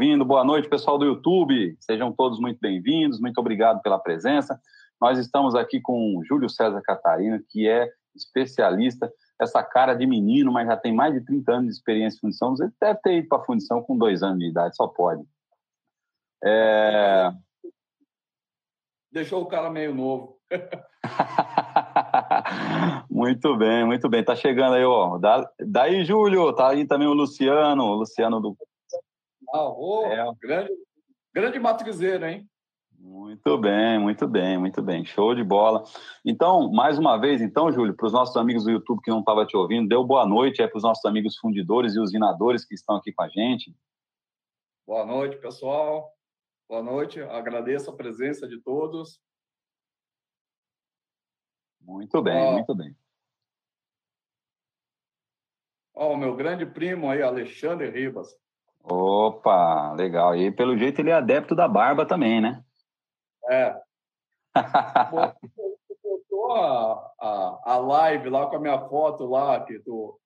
Vindo, boa noite, pessoal do YouTube. Sejam todos muito bem-vindos, muito obrigado pela presença. Nós estamos aqui com o Júlio César Catarina, que é especialista, essa cara de menino, mas já tem mais de 30 anos de experiência em fundição. Ele deve ter ido para a fundição com dois anos de idade, só pode. É... Deixou o cara meio novo. muito bem, muito bem. Tá chegando aí, ó. Da, daí, Júlio, tá aí também o Luciano, o Luciano do ah, oh, é. grande, grande matrizeiro, hein? Muito bem, muito bem, muito bem. Show de bola. Então, mais uma vez, então, Júlio, para os nossos amigos do YouTube que não estavam te ouvindo, deu boa noite aí para os nossos amigos fundidores e usinadores que estão aqui com a gente. Boa noite, pessoal. Boa noite. Agradeço a presença de todos. Muito bem, muito bem. Ó, o meu grande primo aí, Alexandre Ribas. Opa, legal. E pelo jeito ele é adepto da barba também, né? É. botou a, a, a live lá com a minha foto lá, que tu,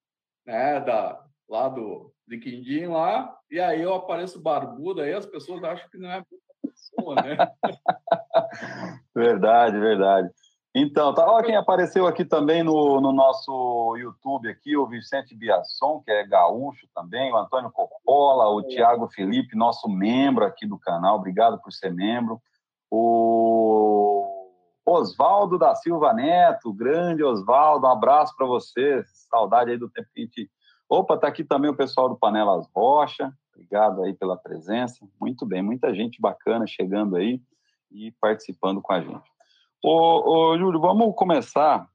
né, da, lá do de Quindim lá, e aí eu apareço barbudo, aí as pessoas acham que não é a pessoa, né? verdade, verdade. Então, tá, ó, quem apareceu aqui também no, no nosso YouTube aqui, o Vicente Biasson, que é gaúcho também, o Antônio Coppola, o Tiago Felipe, nosso membro aqui do canal, obrigado por ser membro. O Oswaldo da Silva Neto, grande Oswaldo, um abraço para você, saudade aí do tempo que a gente... Opa, tá aqui também o pessoal do Panelas Rocha, obrigado aí pela presença, muito bem, muita gente bacana chegando aí e participando com a gente. Ô, ô Júlio, vamos começar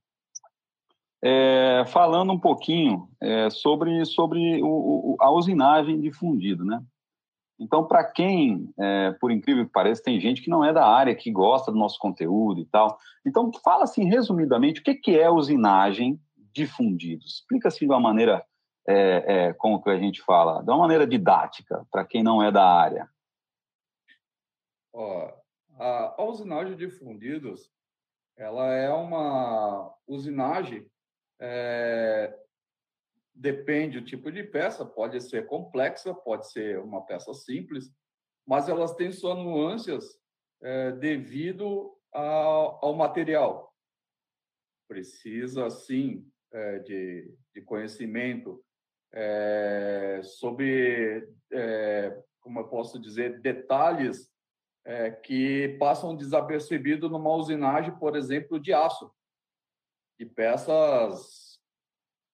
é, falando um pouquinho é, sobre, sobre o, o, a usinagem de fundido, né? Então, para quem, é, por incrível que pareça, tem gente que não é da área, que gosta do nosso conteúdo e tal. Então, fala assim, resumidamente, o que, que é usinagem de fundidos? Explica assim de uma maneira, é, é, como que a gente fala, de uma maneira didática, para quem não é da área. Ó, a, a usinagem de fundidos ela é uma usinagem, é, depende do tipo de peça, pode ser complexa, pode ser uma peça simples, mas elas têm suas nuances é, devido ao, ao, material. Precisa, sim, é, de, de conhecimento é, sobre, como eu posso dizer, detalhes é, que passam desapercebido numa usinagem, por exemplo, de aço, de peças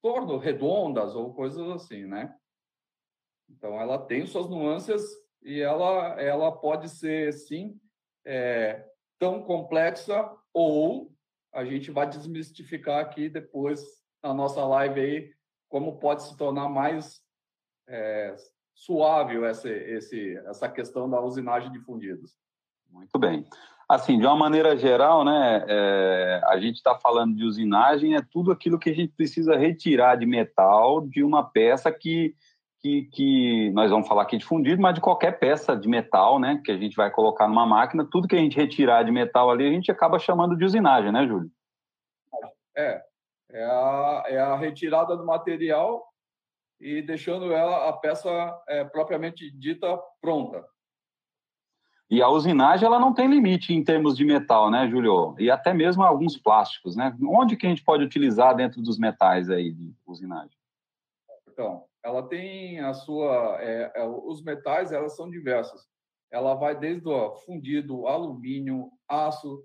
torno, redondas ou coisas assim, né? Então, ela tem suas nuances e ela, ela pode ser, sim, é, tão complexa ou a gente vai desmistificar aqui depois na nossa live aí como pode se tornar mais é, suave essa, esse, essa questão da usinagem de fundidos. Muito bem. Assim, de uma maneira geral, né, é, a gente está falando de usinagem, é tudo aquilo que a gente precisa retirar de metal de uma peça que, que, que, nós vamos falar aqui de fundido, mas de qualquer peça de metal, né, que a gente vai colocar numa máquina, tudo que a gente retirar de metal ali, a gente acaba chamando de usinagem, né, Júlio? É, é a, é a retirada do material e deixando ela, a peça é, propriamente dita pronta. E a usinagem ela não tem limite em termos de metal, né, Júlio? E até mesmo alguns plásticos, né? Onde que a gente pode utilizar dentro dos metais aí de usinagem? Então, ela tem a sua, é, é, os metais elas são diversos. Ela vai desde o fundido, alumínio, aço,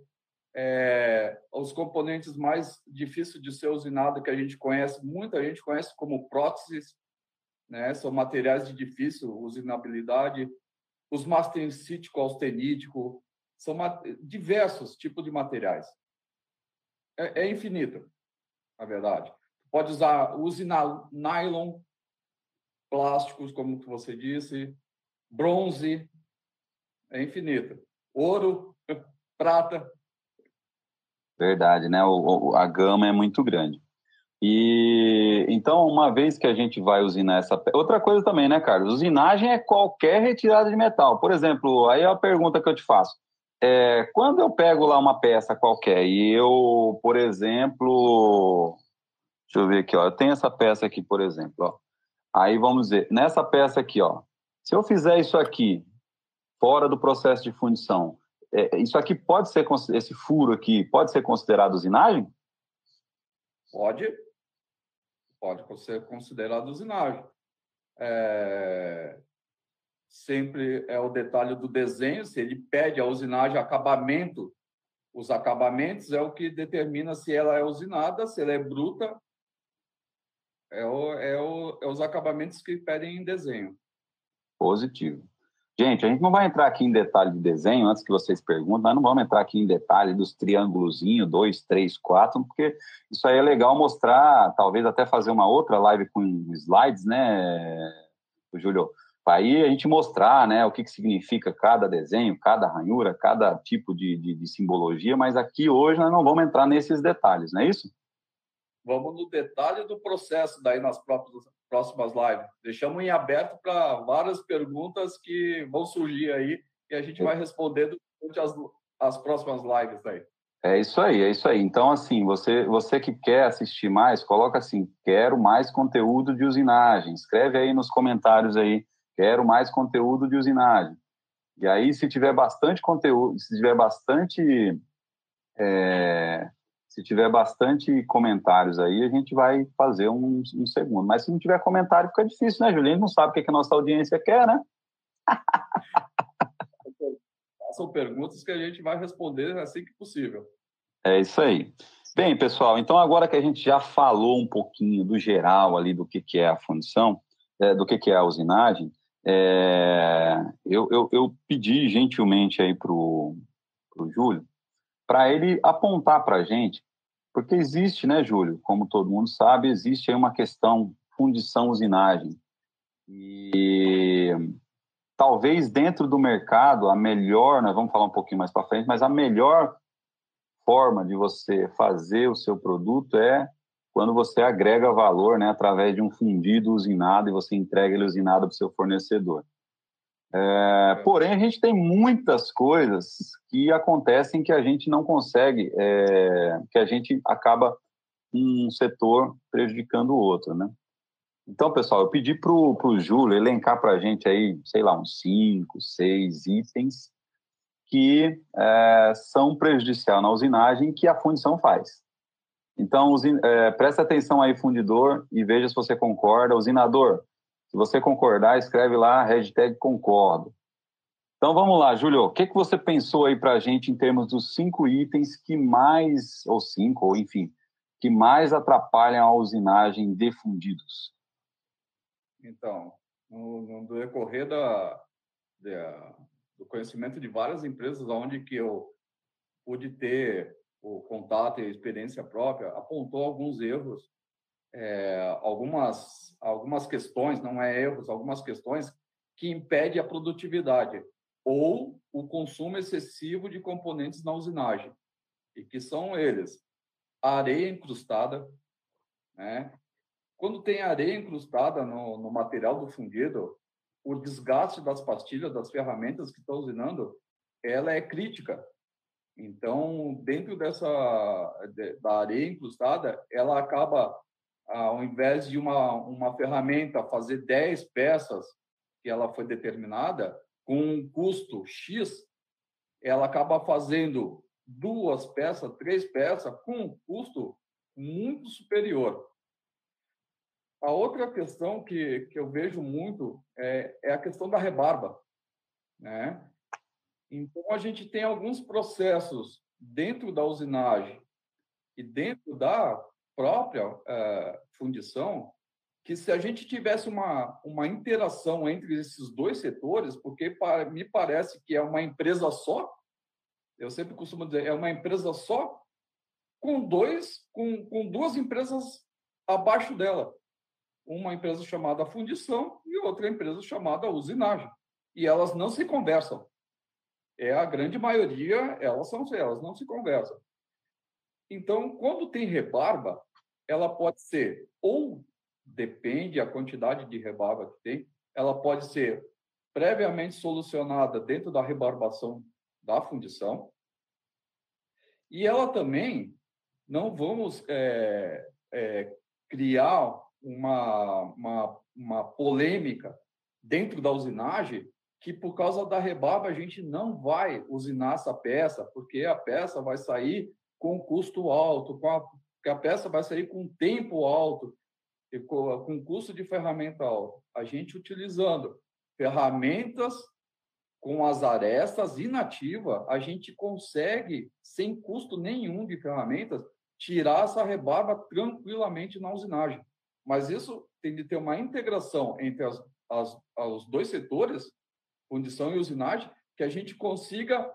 é, os componentes mais difíceis de ser usinado que a gente conhece, muita gente conhece como próteses, né? São materiais de difícil usinabilidade os mastencítico, austenítico, são diversos tipos de materiais. É, é infinito, na verdade. Pode usar, use nylon, plásticos, como você disse, bronze, é infinito. Ouro, prata. Verdade, né? O, a gama é muito grande. E então, uma vez que a gente vai usinar essa. Outra coisa também, né, Carlos? Usinagem é qualquer retirada de metal. Por exemplo, aí é a pergunta que eu te faço. É, quando eu pego lá uma peça qualquer e eu, por exemplo. Deixa eu ver aqui, ó. Eu tenho essa peça aqui, por exemplo, ó. Aí vamos dizer, nessa peça aqui, ó. Se eu fizer isso aqui, fora do processo de fundição, é, isso aqui pode ser, esse furo aqui, pode ser considerado usinagem? Pode. Pode ser considerado usinagem. É, sempre é o detalhe do desenho, se ele pede a usinagem acabamento, os acabamentos é o que determina se ela é usinada, se ela é bruta, é, o, é, o, é os acabamentos que pedem em desenho. Positivo. Gente, a gente não vai entrar aqui em detalhe de desenho, antes que vocês perguntem, nós não vamos entrar aqui em detalhe dos triângulozinhos, dois, três, quatro, porque isso aí é legal mostrar, talvez até fazer uma outra live com slides, né, Júlio? Aí a gente mostrar né, o que, que significa cada desenho, cada ranhura, cada tipo de, de, de simbologia, mas aqui hoje nós não vamos entrar nesses detalhes, não é isso? Vamos no detalhe do processo daí nas próprias, próximas lives. Deixamos em aberto para várias perguntas que vão surgir aí e a gente vai responder durante as, as próximas lives aí. É isso aí, é isso aí. Então, assim, você, você que quer assistir mais, coloca assim, quero mais conteúdo de usinagem. Escreve aí nos comentários aí quero mais conteúdo de usinagem. E aí, se tiver bastante conteúdo, se tiver bastante, é, se tiver bastante comentários aí, a gente vai fazer um, um, segundo. Mas se não tiver comentário, fica difícil, né, Juliano? não sabe o que, que a nossa audiência quer, né? São perguntas que a gente vai responder assim que possível. É isso aí. Bem, pessoal, então agora que a gente já falou um pouquinho do geral ali do que, que é a fundição, é, do que, que é a usinagem, é, eu, eu, eu, pedi gentilmente aí para o Júlio para ele apontar para a gente, porque existe, né, Júlio, como todo mundo sabe, existe aí uma questão fundição-usinagem. E talvez dentro do mercado, a melhor, nós vamos falar um pouquinho mais para frente, mas a melhor forma de você fazer o seu produto é quando você agrega valor né, através de um fundido usinado e você entrega ele usinado para o seu fornecedor. É, porém, a gente tem muitas coisas que acontecem que a gente não consegue, é, que a gente acaba um setor prejudicando o outro, né? Então, pessoal, eu pedi para o Júlio elencar para a gente aí, sei lá, uns cinco, seis itens que é, são prejudicial na usinagem que a fundição faz. Então, é, presta atenção aí, fundidor, e veja se você concorda. Usinador, se você concordar, escreve lá, hashtag concordo. Então, vamos lá, Júlio, o que, que você pensou aí para a gente em termos dos cinco itens que mais, ou cinco, ou enfim, que mais atrapalham a usinagem de fundidos? Então, no, no decorrer da, do conhecimento de várias empresas onde que eu pude ter o contato e a experiência própria, apontou alguns erros, é, algumas, algumas questões, não é erros, algumas questões que impedem a produtividade ou o consumo excessivo de componentes na usinagem, e que são eles areia incrustada, né? Quando tem areia incrustada no, no material do fundido, o desgaste das pastilhas, das ferramentas que estão usinando, ela é crítica, então, dentro dessa da areia incrustada, ela acaba, ao invés de uma, uma ferramenta fazer 10 peças que ela foi determinada, com um custo X, ela acaba fazendo duas peças, três peças, com um custo muito superior. A outra questão que, que eu vejo muito é, é a questão da rebarba. Né? Então, a gente tem alguns processos dentro da usinagem e dentro da própria uh, fundição que se a gente tivesse uma, uma interação entre esses dois setores, porque para, me parece que é uma empresa só, eu sempre costumo dizer, é uma empresa só com dois, com, com duas empresas abaixo dela. Uma empresa chamada fundição e outra empresa chamada usinagem. E elas não se conversam é a grande maioria, elas são elas não se conversam. Então, quando tem rebarba, ela pode ser ou depende a quantidade de rebarba que tem, ela pode ser previamente solucionada dentro da rebarbação da fundição. E ela também não vamos é, é, criar uma, uma, uma polêmica dentro da usinagem que por causa da rebarba a gente não vai usinar essa peça, porque a peça vai sair com custo alto, com a, a peça vai sair com tempo alto, e com, custo de ferramenta alto. A gente utilizando ferramentas com as arestas inativa, a gente consegue, sem custo nenhum de ferramentas, tirar essa rebarba tranquilamente na usinagem. Mas isso tem de ter uma integração entre as, as, os dois setores, fundição e usinagem, que a gente consiga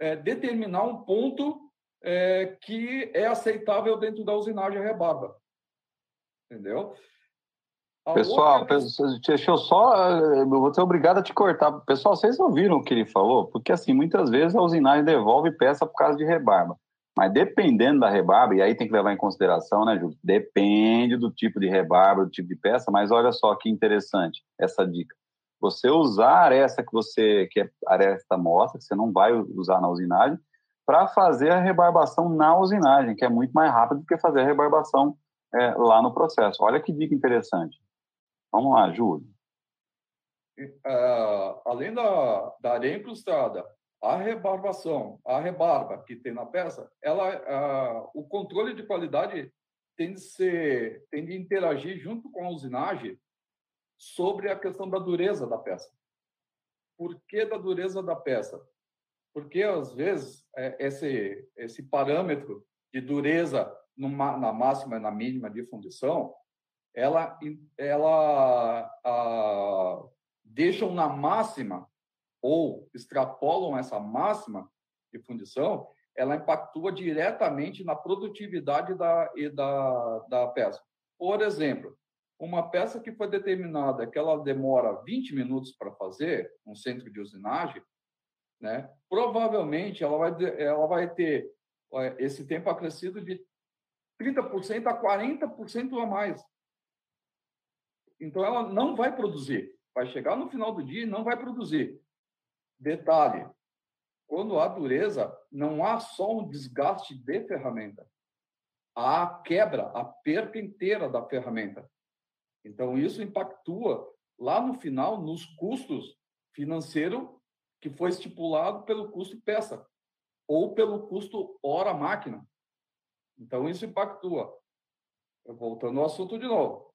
é, determinar um ponto é, que é aceitável dentro da usinagem rebarba. Entendeu? Pessoal, deixa eu só. Eu vou ser obrigado a te cortar. Pessoal, vocês ouviram o que ele falou? Porque, assim, muitas vezes a usinagem devolve peça por causa de rebarba. Mas dependendo da rebarba, e aí tem que levar em consideração, né, Júlio? Depende do tipo de rebarba, do tipo de peça, mas olha só que interessante essa dica. Você usar a aresta que você que é aresta mostra, que você não vai usar na usinagem, para fazer a rebarbação na usinagem, que é muito mais rápido do que fazer a rebarbação é, lá no processo. Olha que dica interessante. Vamos lá, Júlio. Uh, além da, da areia incrustada, a rebarbação, a rebarba que tem na peça, ela, uh, o controle de qualidade tem de ser, tem de interagir junto com a usinagem sobre a questão da dureza da peça. Por que da dureza da peça? Porque às vezes é, esse esse parâmetro de dureza numa, na máxima e na mínima de fundição ela, ela a, deixam na máxima ou extrapolam essa máxima de fundição, ela impactua diretamente na produtividade da, e da, da peça. Por exemplo, uma peça que foi determinada que ela demora 20 minutos para fazer, um centro de usinagem, né, provavelmente ela vai, ela vai ter esse tempo acrescido de 30% a 40% a mais. Então, ela não vai produzir. Vai chegar no final do dia e não vai produzir. Detalhe: quando há dureza, não há só um desgaste de ferramenta, há a quebra, a perda inteira da ferramenta. Então, isso impactua lá no final nos custos financeiros que foi estipulado pelo custo peça ou pelo custo hora máquina. Então, isso impactua. Voltando ao assunto de novo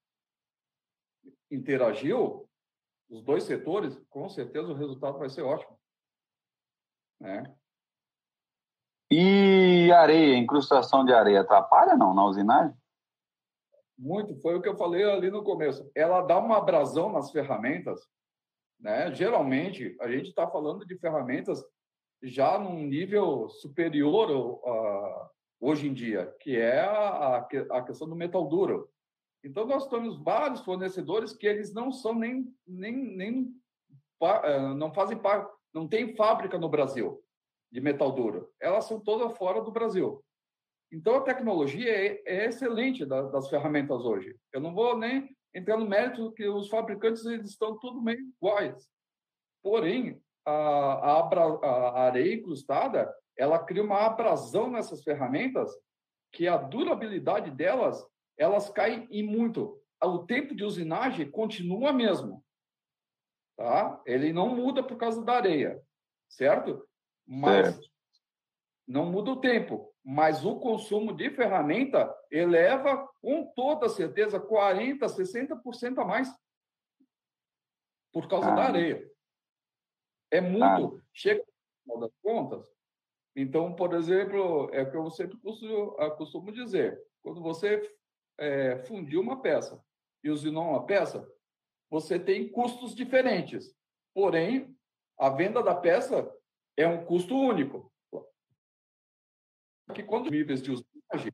interagiu, os dois setores, com certeza o resultado vai ser ótimo. Né? E areia, incrustação de areia, atrapalha não na usinagem? Muito, foi o que eu falei ali no começo. Ela dá uma abrasão nas ferramentas, né? Geralmente, a gente está falando de ferramentas já num nível superior uh, hoje em dia, que é a, a questão do metal duro. Então, nós temos vários fornecedores que eles não são nem, nem, nem eh, não fazem parte, não tem fábrica no Brasil de metal duro. Elas são todas fora do Brasil. Então, a tecnologia é, é excelente das ferramentas hoje. Eu não vou nem entrar no mérito que os fabricantes eles estão tudo meio iguais. Porém, a, a, a areia incrustada, ela cria uma abrasão nessas ferramentas que a durabilidade delas elas caem em muito. O tempo de usinagem continua mesmo. Tá? Ele não muda por causa da areia, certo? Mas certo. Não muda o tempo. Mas o consumo de ferramenta eleva com toda certeza 40%, 60% a mais por causa ah. da areia. É muito. Ah. Chega no final das contas. Então, por exemplo, é o que eu sempre costumo, costumo dizer. Quando você é, fundiu uma peça e usinou uma peça, você tem custos diferentes. Porém, a venda da peça é um custo único. Que quando níveis de usinagem,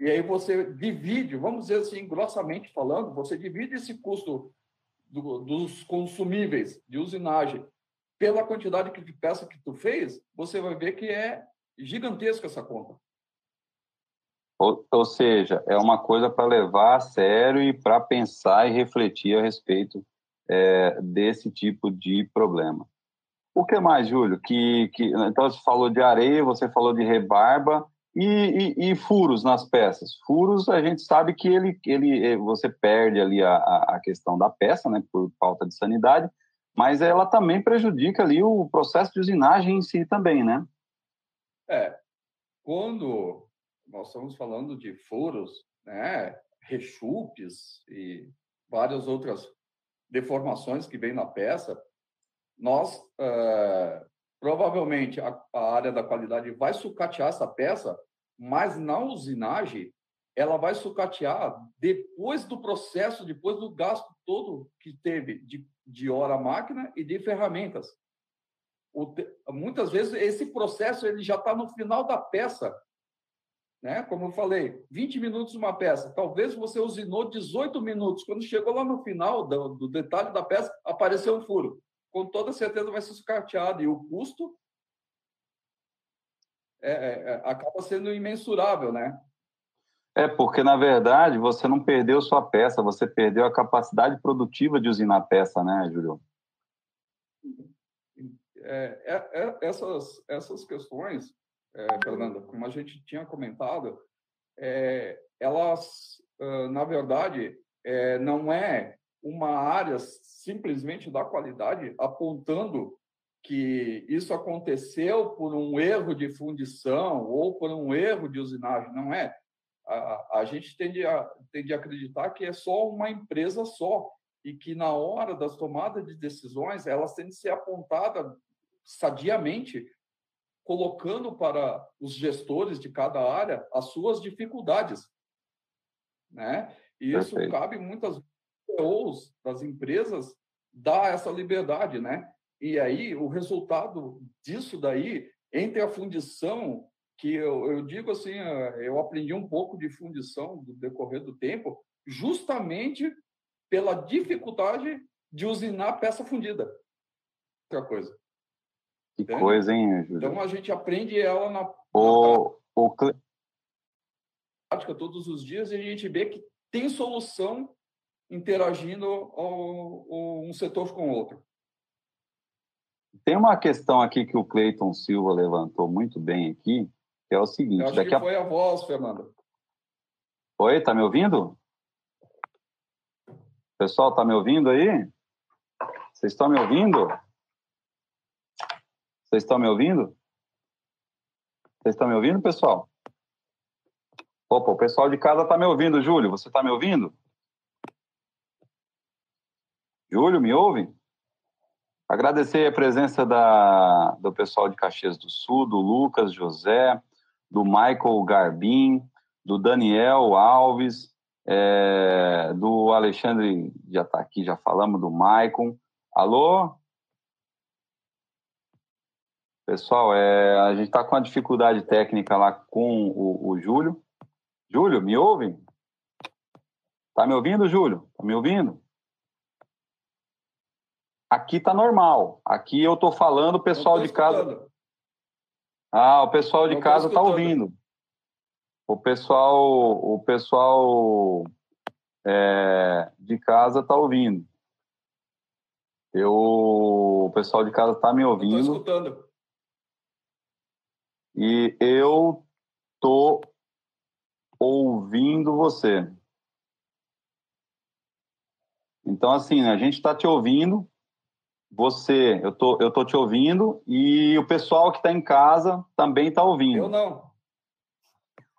e aí você divide, vamos dizer assim, grossamente falando, você divide esse custo do, dos consumíveis de usinagem pela quantidade de peça que tu fez, você vai ver que é gigantesca essa conta. Ou, ou seja, é uma coisa para levar a sério e para pensar e refletir a respeito é, desse tipo de problema. O que mais, Júlio? Que, que, então, você falou de areia, você falou de rebarba, E, e, e, furos nas peças. Furos, a gente sabe que ele, ele eh, você perde ali a, a questão da peça, né, por falta de sanidade, mas ela também prejudica ali o processo de usinagem em si também, né? É. Quando nós estamos falando de furos, né, rechupes e várias outras deformações que vem na peça, nós uh, provavelmente a, a, área da qualidade vai sucatear essa peça, mas na usinagem ela vai sucatear depois do processo, depois do gasto todo que teve de, de hora máquina e de ferramentas. Muitas vezes esse processo ele já está no final da peça né? Como eu falei, 20 minutos uma peça. Talvez você usinou 18 minutos. Quando chegou lá no final do, do detalhe da peça, apareceu um furo. Com toda certeza vai ser sucateado. E o custo é, é, é, acaba sendo imensurável, né? É, porque, na verdade, você não perdeu sua peça, você perdeu a capacidade produtiva de usinar a peça, né, Júlio? É, é, é essas, essas questões Fernanda, como a gente tinha comentado, elas, na verdade, não é uma área simplesmente da qualidade apontando que isso aconteceu por um erro de fundição ou por um erro de usinagem, não é. A, a gente tende a, tende a acreditar que é só uma empresa só e que na hora das tomadas de decisões elas têm de ser apontadas sadiamente colocando para os gestores de cada área as suas dificuldades, né? E isso Perfeito. cabe muitas vezes das empresas dar essa liberdade, né? E aí o resultado disso daí entre a fundição que eu, eu digo assim, eh, eu aprendi um pouco de fundição do decorrer do tempo, justamente pela dificuldade de usinar peça fundida. Outra coisa. Que Entende? coisa, hein, Júlio? Então a gente aprende ela na, o, na o... prática todos os dias e a gente vê que tem solução interagindo um setor com o outro. Tem uma questão aqui que o Cleiton Silva levantou muito bem aqui, que é o seguinte... Eu acho daqui que a... foi a voz, Fernando. Oi, tá me ouvindo? Pessoal, tá me ouvindo aí? Vocês estão me ouvindo? Vocês estão me ouvindo? Vocês estão me ouvindo, pessoal? Opa, o pessoal de casa está me ouvindo. Júlio, você está me ouvindo? Júlio, me ouve? Agradecer a presença da, do pessoal de Caxias do Sul, do Lucas José, do Michael Garbim, do Daniel Alves, é, do Alexandre, já está aqui, já falamos do Maicon. Alô? Pessoal, é, a gente está com uma dificuldade técnica lá com o, o Júlio. Júlio, me ouve? Tá me ouvindo, Júlio? Tá me ouvindo? Aqui tá normal. Aqui eu tô falando, o pessoal de casa. Ah, o pessoal de casa tá ouvindo. O pessoal, o pessoal é, de casa tá ouvindo. Eu, o pessoal de casa tá me ouvindo. Eu tô escutando. E eu tô ouvindo você. Então, assim, a gente está te ouvindo, você, eu tô, eu tô te ouvindo, e o pessoal que está em casa também está ouvindo. Eu não.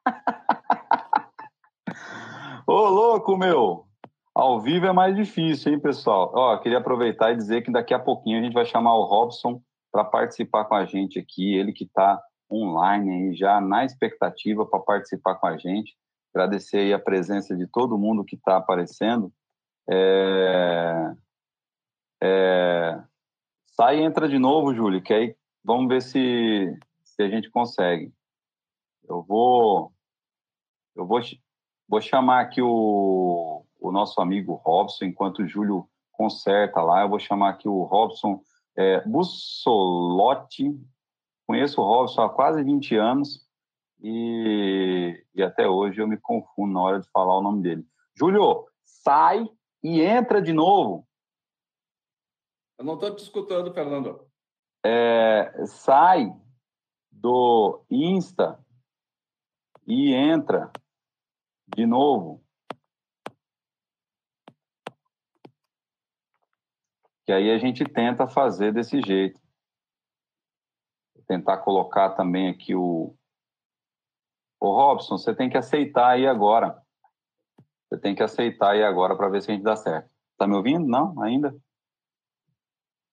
Ô, louco, meu! Ao vivo é mais difícil, hein, pessoal? Ó, queria aproveitar e dizer que daqui a pouquinho a gente vai chamar o Robson para participar com a gente aqui, ele que está online aí, já na expectativa para participar com a gente. Agradecer aí a presença de todo mundo que está aparecendo. É... É... Sai e entra de novo, Júlio, que aí vamos ver se, se a gente consegue. Eu vou, eu vou, vou chamar aqui o, o nosso amigo Robson, enquanto o Júlio conserta lá, eu vou chamar aqui o Robson é, Bussolotti, Conheço o Robson há quase 20 anos e, e até hoje eu me confundo na hora de falar o nome dele. Júlio, sai e entra de novo. Eu não estou te escutando, Fernando. É, sai do Insta e entra de novo. Que aí a gente tenta fazer desse jeito. Vou tentar colocar também aqui o. Ô Robson, você tem que aceitar aí agora. Você tem que aceitar aí agora para ver se a gente dá certo. Tá me ouvindo? Não, ainda?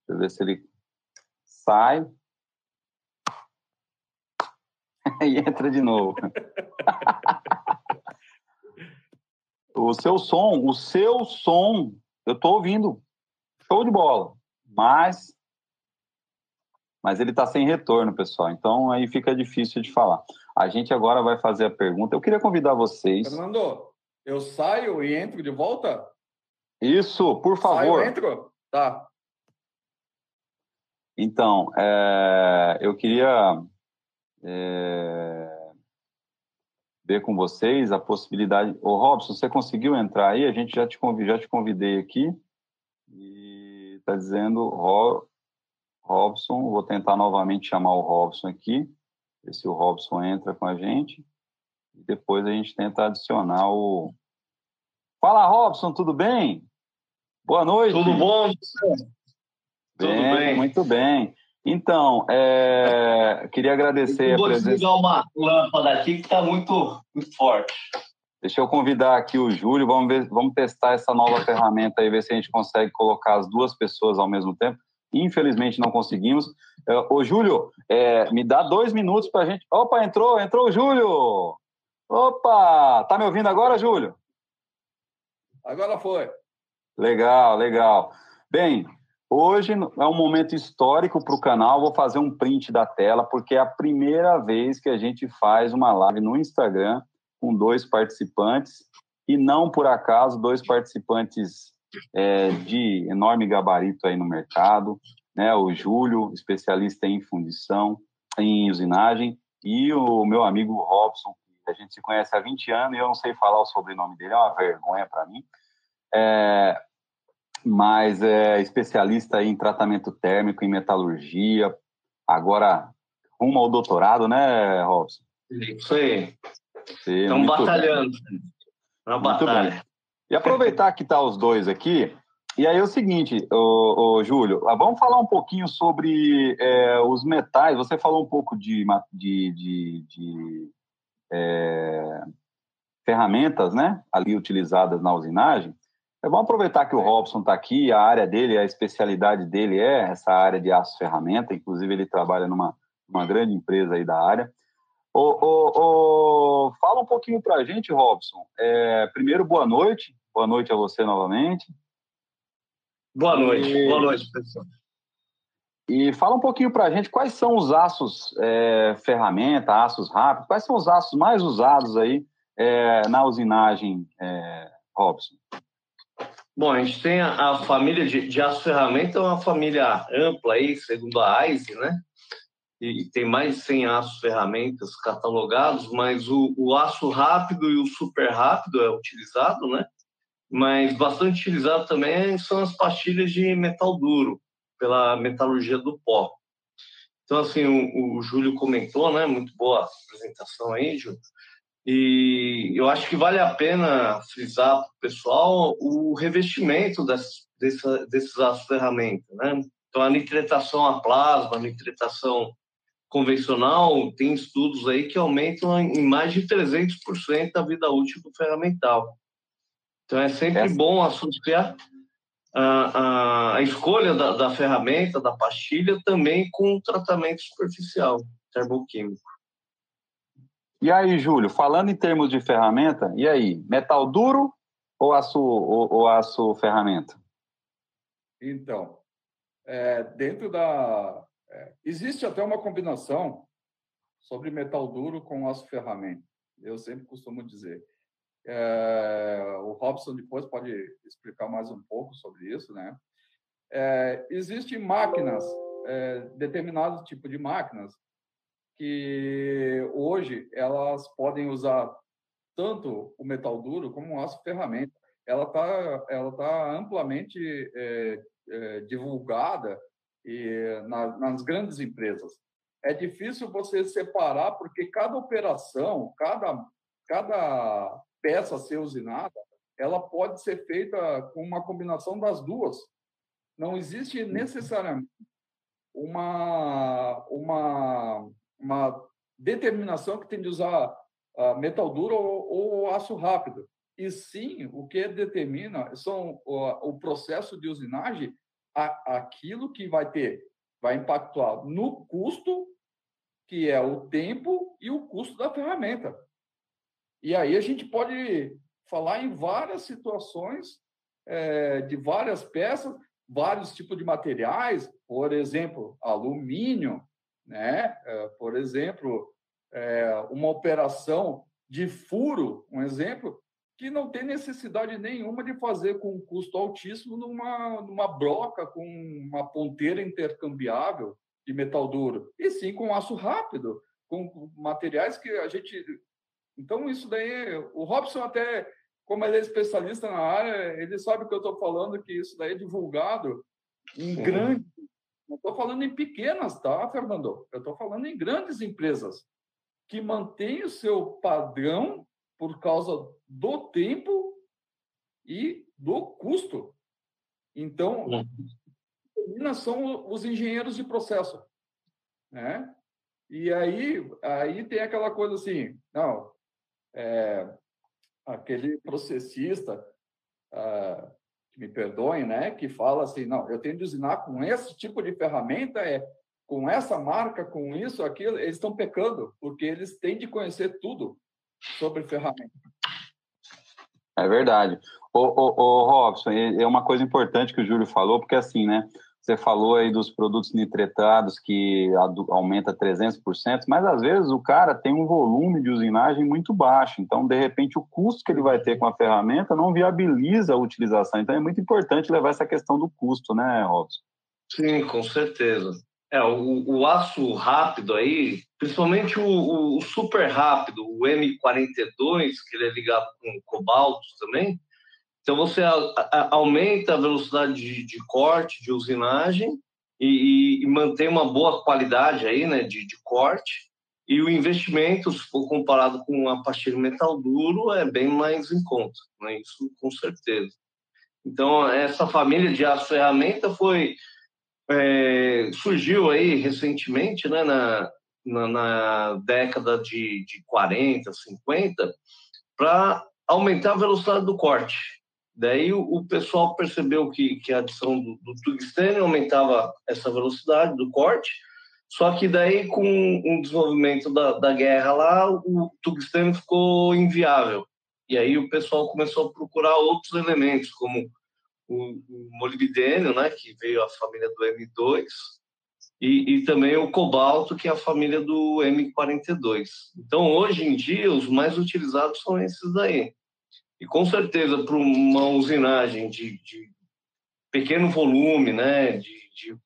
Deixa eu ver se ele sai. e entra de novo. o seu som, o seu som, eu estou ouvindo, show de bola, mas mas ele está sem retorno, pessoal. Então aí fica difícil de falar. A gente agora vai fazer a pergunta. Eu queria convidar vocês. Fernando, eu saio e entro de volta? Isso, por favor. Saio, entro? Tá. Então, é, eu queria é, ver com vocês a possibilidade. Ô, Robson, você conseguiu entrar aí? A gente já te, já te convidei aqui. E está dizendo Ro, Robson. Vou tentar novamente chamar o Robson aqui. Ver se o Robson entra com a gente. E depois a gente tenta adicionar o. Fala, Robson, tudo bem? Boa noite. Tudo bom? Bem, tudo bem, muito bem. Então, é, queria agradecer eu vou a presença. desligar uma lâmpada aqui que está muito, muito forte. Deixa eu convidar aqui o Júlio, vamos, ver, vamos testar essa nova ferramenta e ver se a gente consegue colocar as duas pessoas ao mesmo tempo. Infelizmente não conseguimos. É, ô, Júlio, é, me dá dois minutos para a gente. Opa, entrou, entrou o Júlio! Opa! Tá me ouvindo agora, Júlio? Agora foi. Legal, legal. Bem, Hoje é um momento histórico para o canal. Vou fazer um print da tela, porque é a primeira vez que a gente faz uma live no Instagram com dois participantes, e não por acaso dois participantes é, de enorme gabarito aí no mercado, né? O Júlio, especialista em fundição, em usinagem, e o meu amigo Robson, que a gente se conhece há 20 anos e eu não sei falar o sobrenome dele, é uma vergonha para mim. É, mas é especialista em tratamento térmico, em metalurgia, agora rumo ao doutorado, né, Robson? Isso aí. Estamos batalhando. Na batalha. Bem. E aproveitar que tá os dois aqui, e aí é o seguinte, ô, ô Júlio, ah, vamos falar um pouquinho sobre é, os metais. Você falou um pouco de, de, de, de é, ferramentas, né, ali utilizadas na usinagem. É bom aproveitar que o Robson está aqui, a área dele, a especialidade dele é essa área de aço ferramenta, inclusive ele trabalha numa, numa grande empresa aí da área. Ô, ô, ô, fala um pouquinho para a gente, Robson. É, primeiro, boa noite. Boa noite a você novamente. Boa noite, e... boa noite, pessoal. E fala um pouquinho para a gente quais são os aços é, ferramenta, aços rápidos, quais são os aços mais usados aí é, na usinagem, é, Robson? Bom, a gente tem a, a família de, de aço ferramenta, é uma família ampla aí, segundo a AISE, né? E, e tem mais de 100 aços ferramentas catalogados, mas o, o aço rápido e o super rápido é utilizado, né? Mas bastante utilizado também são as pastilhas de metal duro, pela metalurgia do pó. Então, assim, o, o Júlio comentou, né? Muito boa apresentação aí, Júlio. E eu acho que vale a pena frisar para o pessoal o revestimento dessas, dessa, desses aços ferramentas. Né? Então, a nitretação a plasma, a nitretação convencional, tem estudos aí que aumentam em mais de 300% a vida útil do ferramental. Então, é sempre Essa... bom associar a, a, a escolha da, da ferramenta, da pastilha, também com o tratamento superficial termoquímico. E aí, Júlio, falando em termos de ferramenta, e aí, metal duro ou aço, ou, ou aço ferramenta? Então, é, dentro da. É, existe até uma combinação sobre metal duro com aço ferramenta. Eu sempre costumo dizer. É, o Robson depois pode explicar mais um pouco sobre isso, né? É, existem máquinas, é, determinado tipo de máquinas, que hoje elas podem usar tanto o metal duro como o aço ferramenta. Ela está ela tá amplamente é, é, divulgada e, na, nas grandes empresas. é difícil você separar, porque cada operação, cada, cada peça a ser usinada, ela pode ser feita com uma combinação das duas. Não existe necessariamente uma, uma, uma determinação que tem de usar metal duro ou, ou, aço rápido. E sim, o que determina são o, o processo de usinagem, a, aquilo que vai ter, vai impactar no custo, que é o tempo e o custo da ferramenta. E aí a gente pode falar em várias situações, é, de várias peças, vários tipos de materiais, por exemplo, alumínio, né? É, por exemplo, é, uma operação de furo, um exemplo, que não tem necessidade nenhuma de fazer com um custo altíssimo numa, numa broca com uma ponteira intercambiável de metal duro, e sim com aço rápido, com materiais que a gente. Então, isso daí, o Robson até como ele é especialista na área, ele sabe o que eu estou falando, que isso daí é divulgado em Sim. grandes. Não estou falando em pequenas, tá, Fernando? Eu estou falando em grandes empresas que mantêm o seu padrão por causa do tempo e do custo. Então, são os engenheiros de processo, né? E aí, aí tem aquela coisa assim, não, é, aquele processista, ah, me perdoem, né, que fala assim, não, eu tenho de usinar com esse tipo de ferramenta, é com essa marca, com isso, aquilo, eles estão pecando, porque eles têm de conhecer tudo sobre ferramenta. É verdade. O, Robson, é uma coisa importante que o Júlio falou, porque assim, né, você falou aí dos produtos nitretados que aumenta 300%, mas às vezes o cara tem um volume de usinagem muito baixo, então de repente o custo que ele vai ter com a ferramenta não viabiliza a utilização. Então é muito importante levar essa questão do custo, né, Robson? Sim, com certeza. É, o, o aço rápido aí, principalmente o, o, super rápido, o M42, que ele é ligado com cobalto também, então, você a, a, aumenta a velocidade de, de, corte, de usinagem e, e, mantém uma boa qualidade aí, né, de, de, corte. E o investimento, se for comparado com a pastilha metal duro, é bem mais em conta, né? isso com certeza. Então, essa família de aço ferramenta foi é, surgiu aí recentemente, né, na, na, na década de, de 40, 50, para aumentar a velocidade do corte. Daí o, o pessoal percebeu que, que a adição do, do tungstênio aumentava essa velocidade do corte, só que daí com o desenvolvimento da, da guerra lá, o tungstênio ficou inviável. E aí o pessoal começou a procurar outros elementos, como o, o molibdênio, né, que veio a família do M2, e, e, também o cobalto, que é a família do M42. Então, hoje em dia, os mais utilizados são esses daí. E com certeza, para uma usinagem de, de, pequeno volume, né, de, de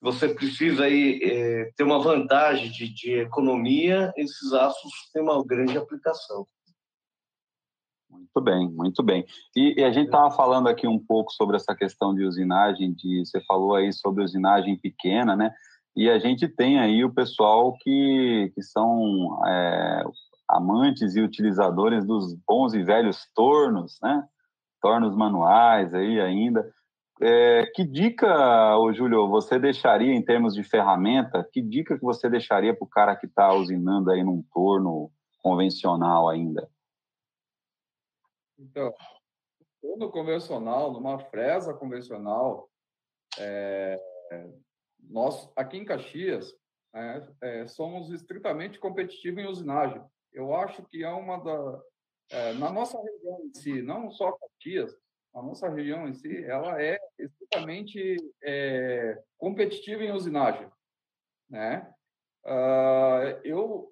você precisa aí, é, ter uma vantagem de, de economia, esses aços têm uma grande aplicação. Muito bem, muito bem. E, e a gente estava falando aqui um pouco sobre essa questão de usinagem, de você falou aí sobre usinagem pequena, né? E a gente tem aí o pessoal que, que são é, amantes e utilizadores dos bons e velhos tornos, né? Tornos manuais aí ainda. É, que dica, ô Júlio, você deixaria em termos de ferramenta? Que dica que você deixaria para o cara que está usinando aí num torno convencional ainda? Então, torno convencional, numa fresa convencional, é, nós aqui em Caxias é, é, somos estritamente competitivos em usinagem eu acho que é uma da. É, na nossa região em si, não só Caxias, a nossa região em si, ela é estritamente é, competitiva em usinagem. Né? Uh, eu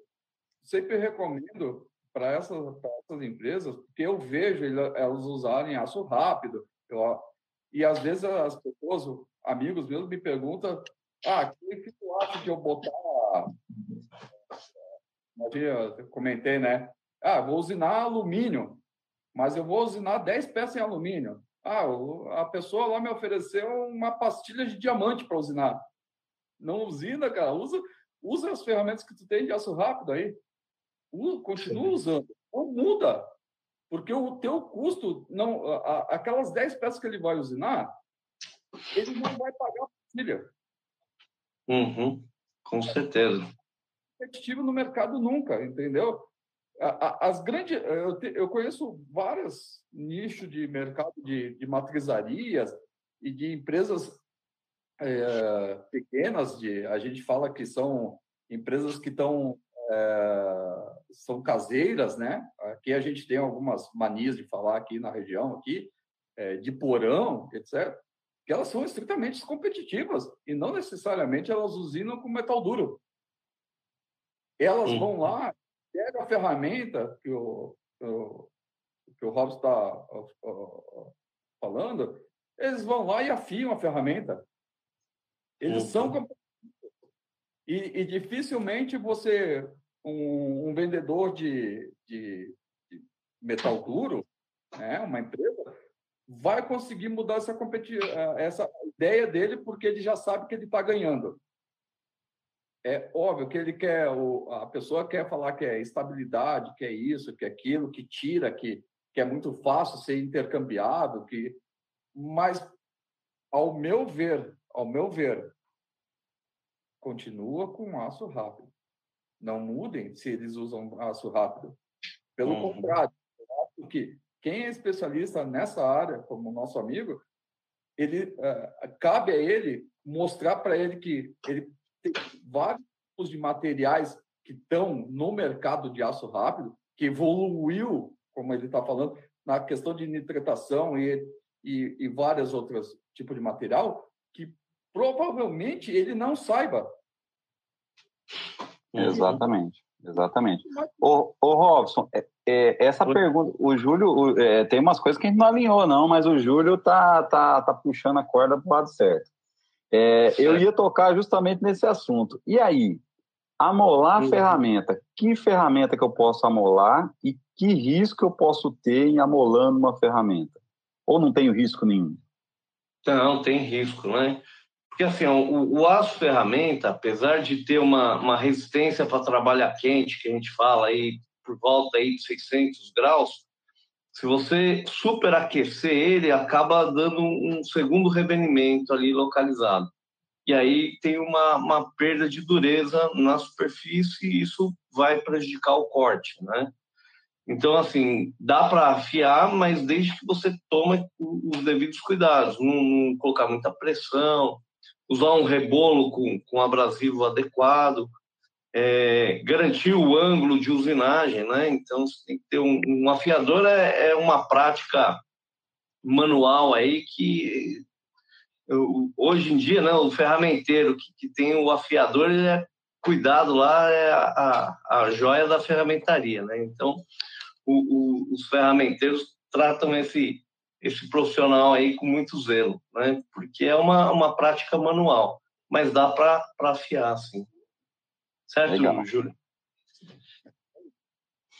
sempre recomendo para essas, essas empresas, porque eu vejo elas usarem aço rápido, eu, e às vezes as pessoas, amigos meus, me perguntam: ah, o que, que tu acha de eu botar eu comentei, né? Ah, vou usinar alumínio, mas eu vou usinar 10 peças em alumínio. Ah, a pessoa lá me ofereceu uma pastilha de diamante para usinar. Não usina, cara. Usa, usa as ferramentas que tu tem de aço rápido aí. Continua usando. Não muda. Porque o teu custo, não, aquelas 10 peças que ele vai usinar, ele não vai pagar a filha. Uhum, com certeza. Competitivo no mercado nunca, entendeu? As grandes, eu, te, eu conheço vários nichos de mercado de, de matrizarias e de empresas é, pequenas, de, a gente fala que são empresas que estão é, são caseiras, né? Aqui a gente tem algumas manias de falar aqui na região aqui é, de porão, etc. Que elas são estritamente competitivas e não necessariamente elas usinam com metal duro. Elas vão lá, pegam a ferramenta que o, o que o Robson está falando, eles vão lá e afiam a ferramenta. Eles uhum. são. E, e, dificilmente você, um, um vendedor de, de, de, metal duro, né, uma empresa, vai conseguir mudar essa, essa ideia dele porque ele já sabe que ele está ganhando. É óbvio que ele quer, a pessoa quer falar que é estabilidade, que é isso, que é aquilo, que tira, que, que é muito fácil ser intercambiado, que, mas ao meu ver, ao meu ver, continua com aço rápido. Não mudem se eles usam aço rápido. Pelo uhum. contrário, acho que quem é especialista nessa área, como nosso amigo, ele uh, cabe a ele mostrar para ele que ele tem vários tipos de materiais que estão no mercado de aço rápido, que evoluiu, como ele está falando, na questão de nitratação e, e, e várias outras tipos de material, que provavelmente ele não saiba. Exatamente, exatamente. Ô, ô Robson, é, é, essa pergunta, o Júlio, o, é, tem umas coisas que a gente não alinhou, não, mas o Júlio tá, tá, tá puxando a corda para o lado certo. É, eu ia tocar justamente nesse assunto. E aí, amolar a ferramenta. Que ferramenta que eu posso amolar e que risco eu posso ter em amolando uma ferramenta? Ou não tenho risco nenhum? Não, tem risco, né? Porque assim, o, o aço ferramenta, apesar de ter uma, uma resistência para trabalhar quente, que a gente fala aí por volta aí de 600 graus, se você superaquecer ele, acaba dando um segundo revenimento ali localizado. E aí tem uma, uma perda de dureza na superfície e isso vai prejudicar o corte, né? Então, assim, dá para afiar, mas desde que você tome os devidos cuidados, não, não colocar muita pressão, usar um rebolo com, com abrasivo adequado, é, garantir o ângulo de usinagem, né? Então, você tem que ter um, um afiador é, é, uma prática manual aí que eu, hoje em dia, né, o ferramenteiro que, que tem o afiador, é cuidado lá é a, a, a joia da ferramentaria, né? Então, o, o, os ferramenteiros tratam esse esse profissional aí com muito zelo, né? Porque é uma, uma prática manual, mas dá para afiar, assim. Certo, Legal. Júlio?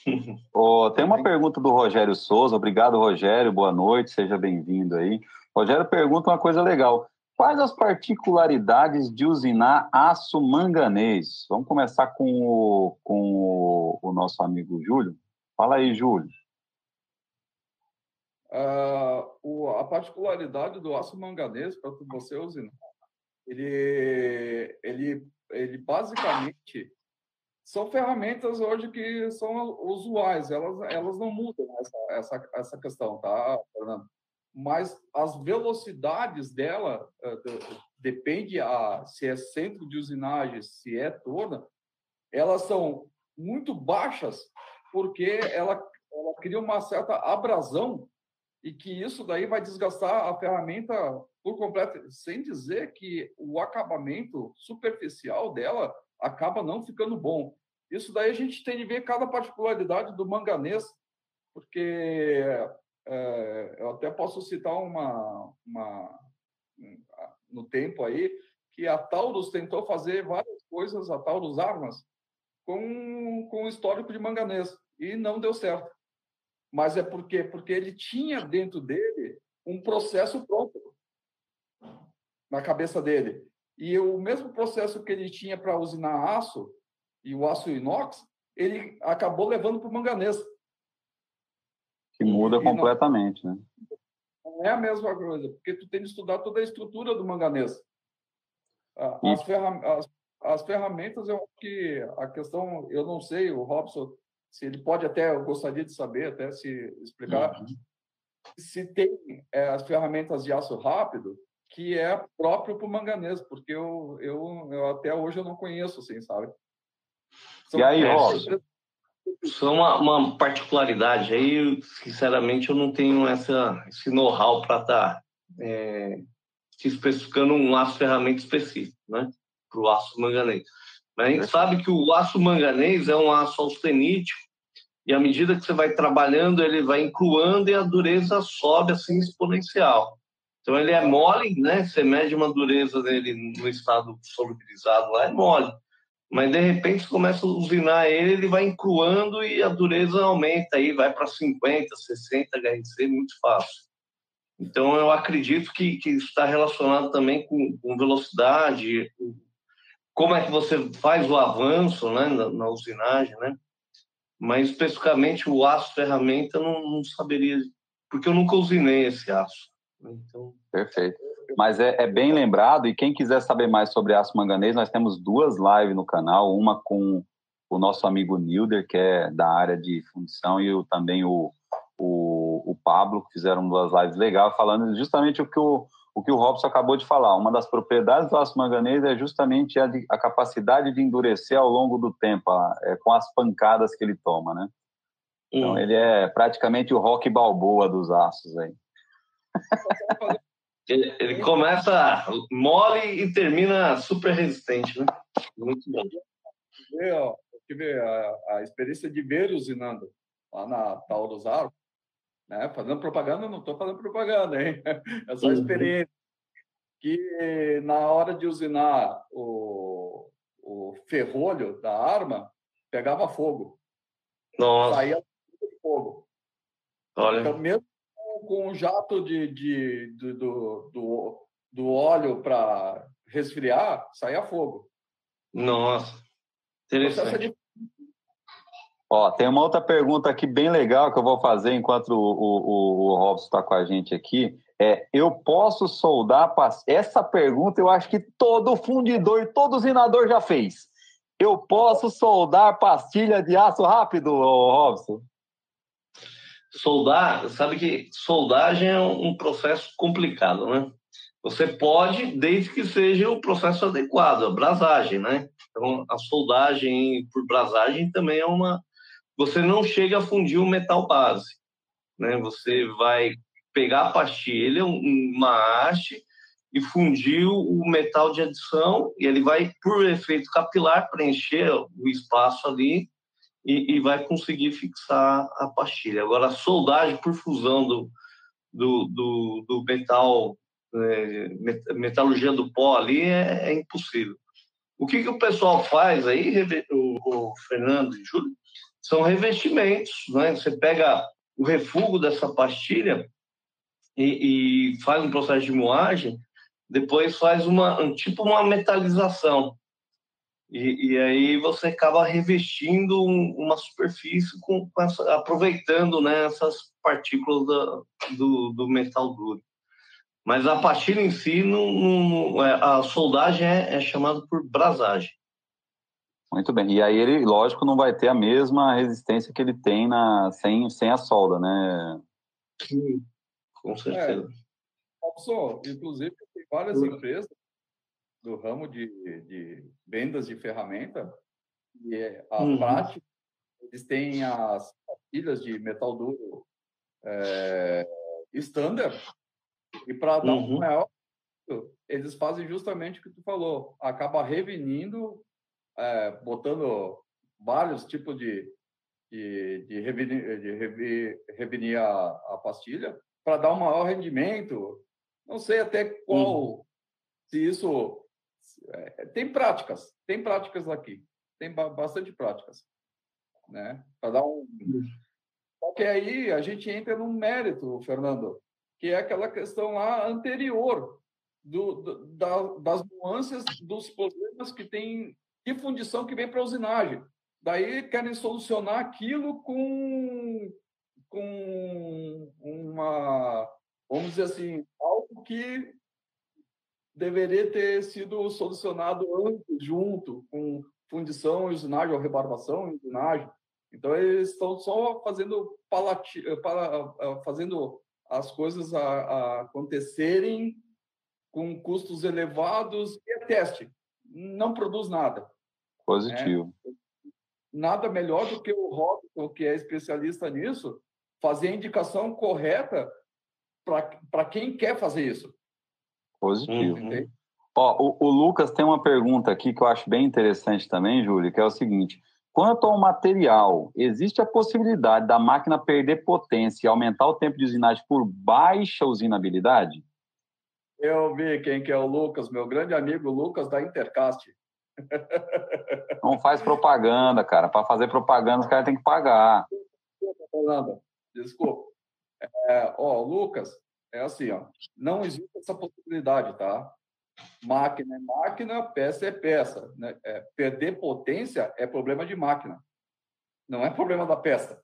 oh, tem uma pergunta do Rogério Souza. Obrigado, Rogério. Boa noite, seja bem-vindo aí. Rogério pergunta uma coisa legal. Quais as particularidades de usinar aço manganês? Vamos começar com o, com o, o nosso amigo Júlio. Fala aí, Júlio. Uh, o, a particularidade do aço manganês para você usinar, ele, ele, ele basicamente são ferramentas hoje que são usuais, elas, elas não mudam essa, essa, essa questão, tá, Fernando? Mas as velocidades dela uh, depende a, se é centro de usinagem, se é torna, elas são muito baixas porque ela, ela cria uma certa abrasão e que isso daí vai desgastar a ferramenta por completo, sem dizer que o acabamento superficial dela acaba não ficando bom. Isso daí a gente tem de ver cada particularidade do manganês, porque é, eu até posso citar uma, uma no tempo aí que a Taurus tentou fazer várias coisas, a Taurus Armas, com, com histórico de manganês e não deu certo. Mas é porque porque ele tinha dentro dele um processo pronto na cabeça dele. E o mesmo processo que ele tinha para usinar aço e o aço inox, ele acabou levando para o manganês. Que muda e completamente, não, né? Não é a mesma coisa, porque tu tem que estudar toda a estrutura do manganês. As, ferram as, as ferramentas, eu que a questão, eu não sei, o Robson, se ele pode até, eu gostaria de saber, até se explicar, uhum. se tem é, as ferramentas de aço rápido, que é próprio para o manganês, porque eu, eu, eu, até hoje eu não conheço, assim, sabe? São e aí, Robson? Só uma, uma, particularidade aí, sinceramente, eu não tenho essa, esse know-how para estar tá, é, especificando um aço ferramenta específico, né? Para o aço manganês. Mas a gente sabe que o aço manganês é um aço austenítico e à medida que você vai trabalhando, ele vai incluando e a dureza sobe assim exponencial. Então ele é mole, né? Você mede uma dureza dele no estado solubilizado lá, é mole. Mas de repente você começa a usinar ele, ele vai encruando e a dureza aumenta aí, vai para 50, 60 HRC, muito fácil. Então eu acredito que, que está relacionado também com, com, velocidade, como é que você faz o avanço né, na, na usinagem, né? Mas especificamente o aço ferramenta não, não saberia, porque eu nunca usinei esse aço. Então... Perfeito. Mas é, é, bem lembrado, e quem quiser saber mais sobre aço manganês, nós temos duas lives no canal, uma com o nosso amigo Nilder, que é da área de fundição, e o, também o, o, o Pablo, que fizeram duas lives legais, falando justamente o que o, o que o Robson acabou de falar. Uma das propriedades do aço manganês é justamente a, de, a capacidade de endurecer ao longo do tempo, a, é, com as pancadas que ele toma, né? Então, hum. ele é praticamente o rock balboa dos aços aí. Ele, ele começa mole e termina super resistente, né? Muito bom. Ver, ó, ver a, a, experiência de ver usinando lá na Taurus Aro, né? Fazendo propaganda, não estou fazendo propaganda, hein? É só uhum. experiência. Que na hora de usinar o, o ferrolho da arma, pegava fogo. Nossa. Saía fogo. Olha. Então, mesmo com um jato de, de, de do, do, do óleo para resfriar, saía fogo. Nossa, interessante. Ó, tem uma outra pergunta aqui bem legal que eu vou fazer enquanto o, o, o Robson está com a gente aqui. É, eu posso soldar... Essa pergunta eu acho que todo fundidor e todo usinador já fez. Eu posso soldar pastilha de aço rápido, Robson? Soldar, sabe que soldagem é um processo complicado, né? Você pode, desde que seja o processo adequado, a brasagem, né? Então, a soldagem por brasagem também é uma. Você não chega a fundir o metal base, né? Você vai pegar a pastilha, uma haste, e fundir o metal de adição, e ele vai, por efeito capilar, preencher o espaço ali e, e, vai conseguir fixar a pastilha. Agora, a soldagem por fusão do, do, do, do metal, é, metalurgia do pó ali é, é, impossível. O que, que o pessoal faz aí, o, o Fernando e Júlio, são revestimentos. Né? Você pega o refúgio dessa pastilha e, e faz um processo de moagem, depois faz uma tipo uma metalização. E, e, aí você acaba revestindo uma superfície com, com essa, aproveitando né, essas partículas da, do, do, metal duro. Mas a pastilha em si, não, não é, a soldagem é, é chamada por brasagem. Muito bem. E aí ele, lógico, não vai ter a mesma resistência que ele tem na, sem, sem a solda, né? Sim, com certeza. É, inclusive, tem várias empresas do ramo de, de vendas de ferramenta e é a uhum. prática eles têm as pilhas de metal duro é, standard e para dar uhum. um maior eles fazem justamente o que tu falou acaba revenindo é, botando vários tipos de de, de, revenir, de revenir, revenir a, a pastilha para dar um maior rendimento não sei até qual uhum. se isso é, tem práticas, tem práticas aqui, tem bastante práticas, né? Para dar um. Só que aí a gente entra num mérito, Fernando, que é aquela questão lá anterior do, do, da, das nuances dos problemas que tem de fundição que vem para a usinagem. Daí querem solucionar aquilo com, com uma, vamos dizer assim, algo que deveria ter sido solucionado antes, junto com fundição, usinagem ou rebarbação, usinagem. Então, eles estão só fazendo, palati, fazendo as coisas a, a acontecerem com custos elevados e é teste. Não produz nada. Positivo. Né? Nada melhor do que o Robson, que é especialista nisso, fazer a indicação correta para quem quer fazer isso. Positivo. Uhum. Ó, o, o, Lucas tem uma pergunta aqui que eu acho bem interessante também, Júlio, que é o seguinte: quanto ao material, existe a possibilidade da máquina perder potência e aumentar o tempo de usinagem por baixa usinabilidade? Eu vi quem que é o Lucas, meu grande amigo Lucas da Intercast. Não faz propaganda, cara. Para fazer propaganda, os caras têm que pagar. Desculpa, Desculpa. É, ó, Lucas, é assim, ó. Não existe essa possibilidade, tá? Máquina é máquina, peça é peça. Né? É, perder potência é problema de máquina. Não é problema da peça.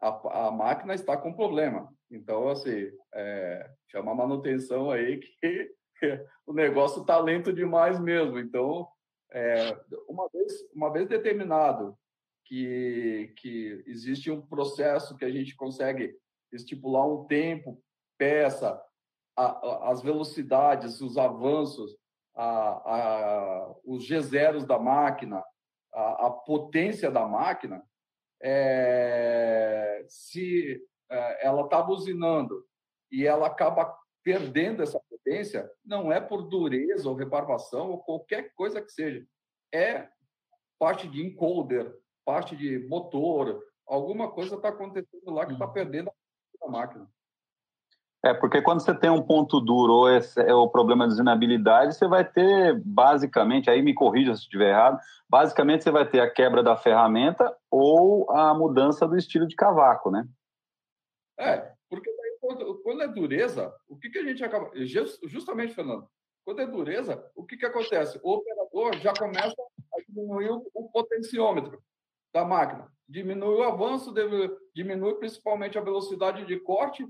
A, a máquina está com problema. Então, assim, é, chama manutenção aí que o negócio está lento demais mesmo. Então, é, uma, vez, uma vez determinado que, que existe um processo que a gente consegue estipular um tempo, peça, a, a, as velocidades, os avanços, a, os G0 da máquina, a, potência da máquina, é, se é, ela está buzinando e ela acaba perdendo essa potência, não é por dureza ou rebarbação ou qualquer coisa que seja. É parte de encoder, parte de motor, alguma coisa está acontecendo lá que está uhum. perdendo a máquina. É, porque quando você tem um ponto duro ou esse é o problema de usinabilidade, você vai ter, basicamente, aí me corrija se estiver errado, basicamente você vai ter a quebra da ferramenta ou a mudança do estilo de cavaco, né? É, porque quando, quando é dureza, o que, que a gente acaba... Justamente, Fernando, quando é dureza, o que, que acontece? O operador já começa a diminuir o potenciômetro da máquina. Diminui o avanço, diminui principalmente a velocidade de corte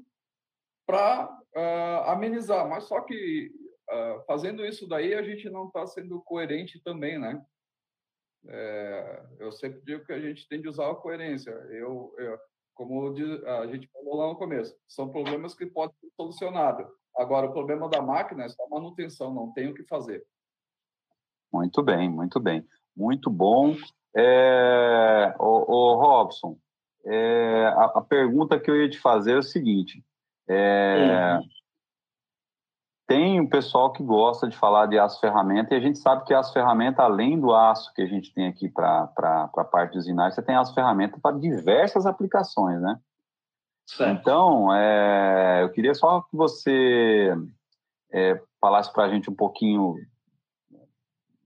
para uh, ah, amenizar. Mas só que uh, fazendo isso daí a gente não está sendo coerente também, né? É, eu sempre digo que a gente tem de usar a coerência. Eu, eu como a gente falou lá no começo, são problemas que podem ser solucionados. Agora, o problema da máquina é só manutenção, não tem o que fazer. Muito bem, muito bem. Muito bom. É, o, o Robson, é, a, a, pergunta que eu ia te fazer é o seguinte: é, uhum. Tem o pessoal que gosta de falar de aço ferramenta e a gente sabe que aço ferramenta, além do aço que a gente tem aqui para a parte de usinagem, você tem aço ferramenta para diversas aplicações, né? Certo. Então, é, eu queria só que você é, falasse para a gente um pouquinho,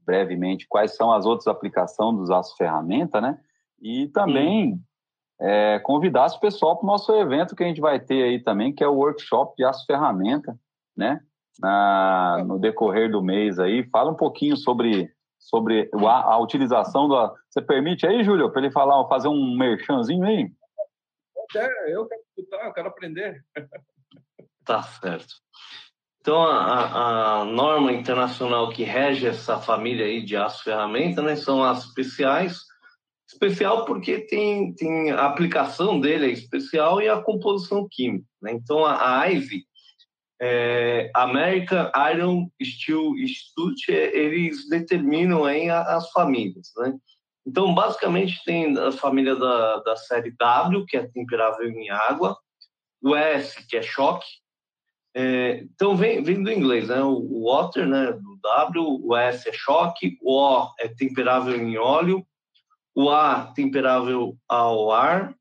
brevemente, quais são as outras aplicações dos aço ferramenta, né? E também uhum é, convidasse o pessoal para o nosso evento que a gente vai ter aí também, que é o workshop de aço ferramenta, né? Na, no decorrer do mês aí. Fala um pouquinho sobre, sobre a, a utilização da. Você permite aí, Júlio, para ele falar, fazer um merchanzinho aí? É, eu quero escutar, eu quero aprender. Tá certo. Então, a, a, norma internacional que rege essa família aí de aço ferramenta, né, são as especiais Especial porque tem, tem a aplicação dele é especial e a composição química. Né? Então, a, a IVE, é, American Iron Steel Institute, é, eles determinam aí as famílias. Né? Então, basicamente, tem a família da, da série W, que é temperável em água, o S, que é choque. É, então, vem, vem do inglês, né? O water, né? Do W, o S é choque, o O é temperável em óleo, o A temperável ao ar,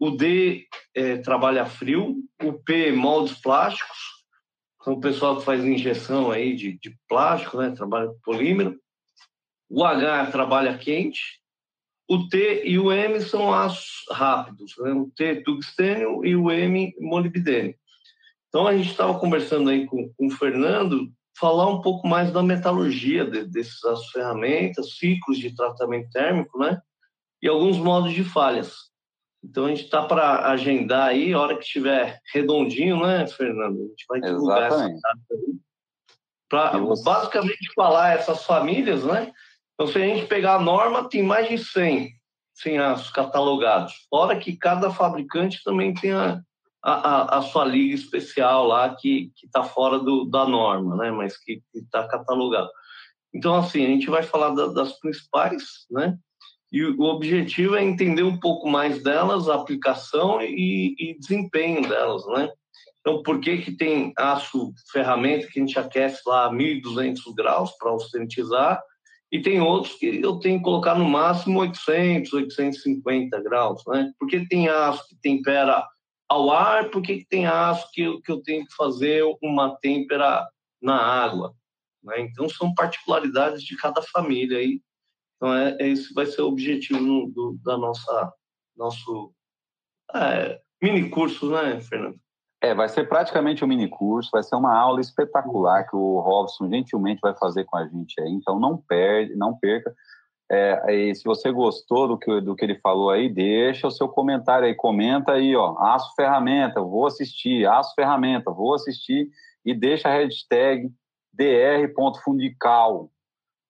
o D é, trabalha frio, o P moldes plásticos, são o pessoal que faz injeção aí de, de plástico, né, trabalha com polímero, o H trabalha quente, o T e o M são aços rápidos, né? o T tungstênio e o M molibdênio. Então a gente estava conversando aí com, com o Fernando falar um pouco mais da metalurgia de, dessas ferramentas, ciclos de tratamento térmico, né? E alguns modos de falhas. Então a gente está para agendar aí, a hora que estiver redondinho, né, Fernando? A gente vai divulgar Exatamente. essa aí. Para basicamente falar essas famílias, né? Então, se a gente pegar a norma, tem mais de 100, 100 aços catalogados. Fora que cada fabricante também tem a, a, a sua liga especial lá, que está fora do, da norma, né? Mas que está catalogado. Então, assim, a gente vai falar da, das principais, né? E o objetivo é entender um pouco mais delas, a aplicação e, e desempenho delas, né? Então, por que, que tem aço ferramenta que a gente aquece lá a 1.200 graus para austenitizar e tem outros que eu tenho que colocar no máximo 800, 850 graus, né? Porque tem aço que tempera ao ar, por que tem aço que eu, que eu tenho que fazer uma têmpera na água? Né? Então, são particularidades de cada família aí. Então, é, é esse vai ser o objetivo no, do, da nossa nosso é, mini curso, né, Fernando? É, vai ser praticamente um mini curso, vai ser uma aula espetacular que o Robson gentilmente vai fazer com a gente aí. Então não perde, não perca. É, e se você gostou do que, do que ele falou aí, deixa o seu comentário aí, comenta aí, ó, aço ferramenta, vou assistir, aço ferramenta, vou assistir, e deixa a hashtag dr.fundical,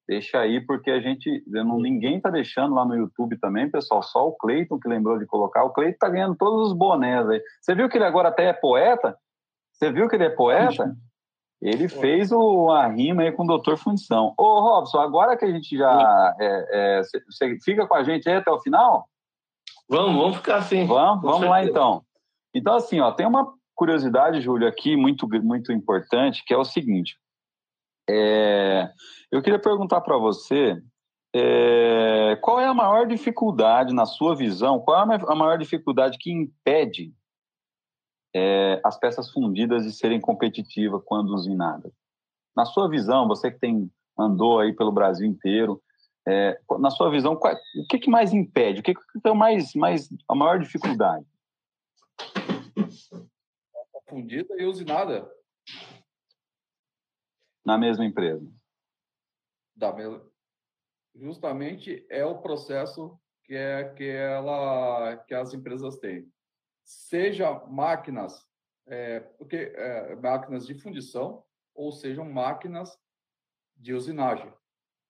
Deixa aí, porque a gente, não, ninguém tá deixando lá no YouTube também, pessoal, só o Cleiton que lembrou de colocar. O Cleiton tá ganhando todos os bonés aí. Você viu que ele agora até é poeta? Você viu que ele é poeta? Ele fez o, a rima aí com o Doutor Fundição. Ô, Robson, agora que a gente já. É, é, você fica com a gente aí até o final? Vamos, vamos ficar assim. Vamos, vamos lá então. Então, assim, ó, tem uma curiosidade, Júlio, aqui muito, muito importante, que é o seguinte. É, eu queria perguntar para você é, qual é a maior dificuldade, na sua visão, qual é a maior dificuldade que impede é, as peças fundidas de serem competitivas quando usinadas? Na sua visão, você que tem andou aí pelo Brasil inteiro, é, na sua visão, qual, o que, que mais impede? O que, que é mais, mais, a maior dificuldade? Fundida e usinada na mesma empresa? Da. Justamente é o processo que é que ela que as empresas têm. Seja máquinas, é, porque é, máquinas de fundição ou sejam máquinas de usinagem.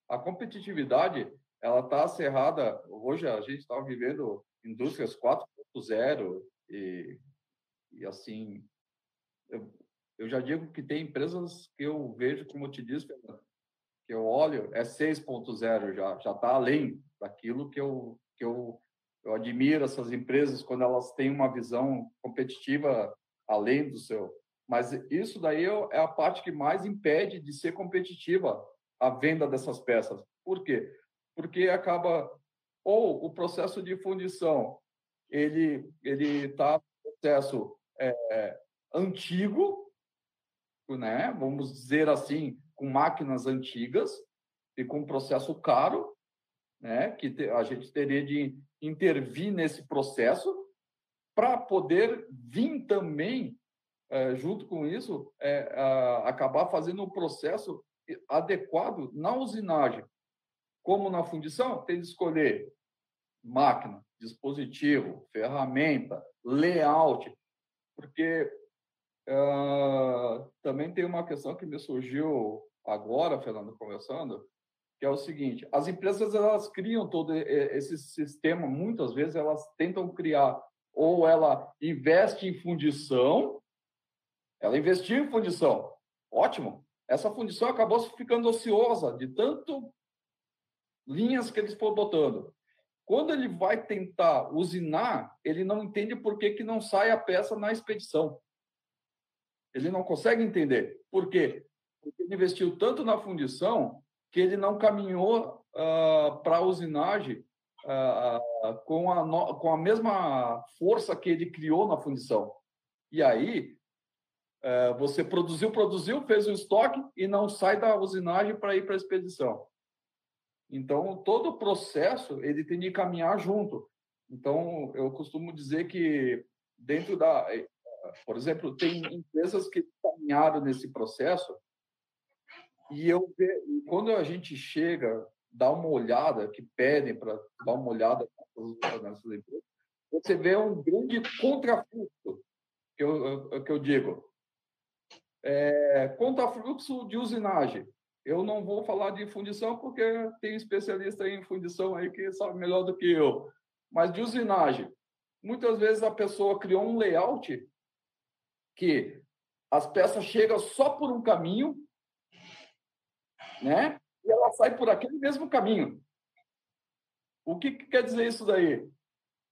A competitividade ela está acerrada. Hoje a gente está vivendo indústrias 4.0 e, e assim eu já digo que tem empresas que eu vejo, como eu te disse, que eu olho, é 6.0 já, já está além daquilo que eu, que eu, eu admiro essas empresas quando elas têm uma visão competitiva além do seu. Mas isso daí é a parte que mais impede de ser competitiva a venda dessas peças. Por quê? Porque acaba ou o processo de fundição ele ele está processo é, antigo né, vamos dizer assim, com máquinas antigas e com processo caro, né, que a gente teria de intervir nesse processo para poder vir também, é, junto com isso, é, a, acabar fazendo um processo adequado na usinagem. Como na fundição, tem de escolher máquina, dispositivo, ferramenta, layout, porque Uh, também tem uma questão que me surgiu agora, Fernando, conversando, que é o seguinte: as empresas elas criam todo esse sistema, muitas vezes elas tentam criar, ou ela investe em fundição, ela investiu em fundição, ótimo. Essa fundição acabou ficando ociosa de tanto linhas que eles foram botando. Quando ele vai tentar usinar, ele não entende por que, que não sai a peça na expedição. Ele não consegue entender. Por quê? Porque ele investiu tanto na fundição que ele não caminhou uh, para a usinagem uh, com, a no, com a mesma força que ele criou na fundição. E aí, uh, você produziu, produziu, fez o estoque e não sai da usinagem para ir para a expedição. Então, todo o processo ele tem de caminhar junto. Então, eu costumo dizer que dentro da por exemplo, tem empresas que caminharam nesse processo E eu quando a gente chega, dá uma olhada, que pedem para dar uma olhada nessas empresas, você vê um grande contrafluxo, que eu, que eu digo. É, contrafluxo de usinagem. Eu não vou falar de fundição porque tem especialista em fundição aí que sabe melhor do que eu. Mas de usinagem, muitas vezes a pessoa criou um layout que as peças chegam só por um caminho, né? E ela sai por aquele mesmo caminho. O que, que quer dizer isso daí?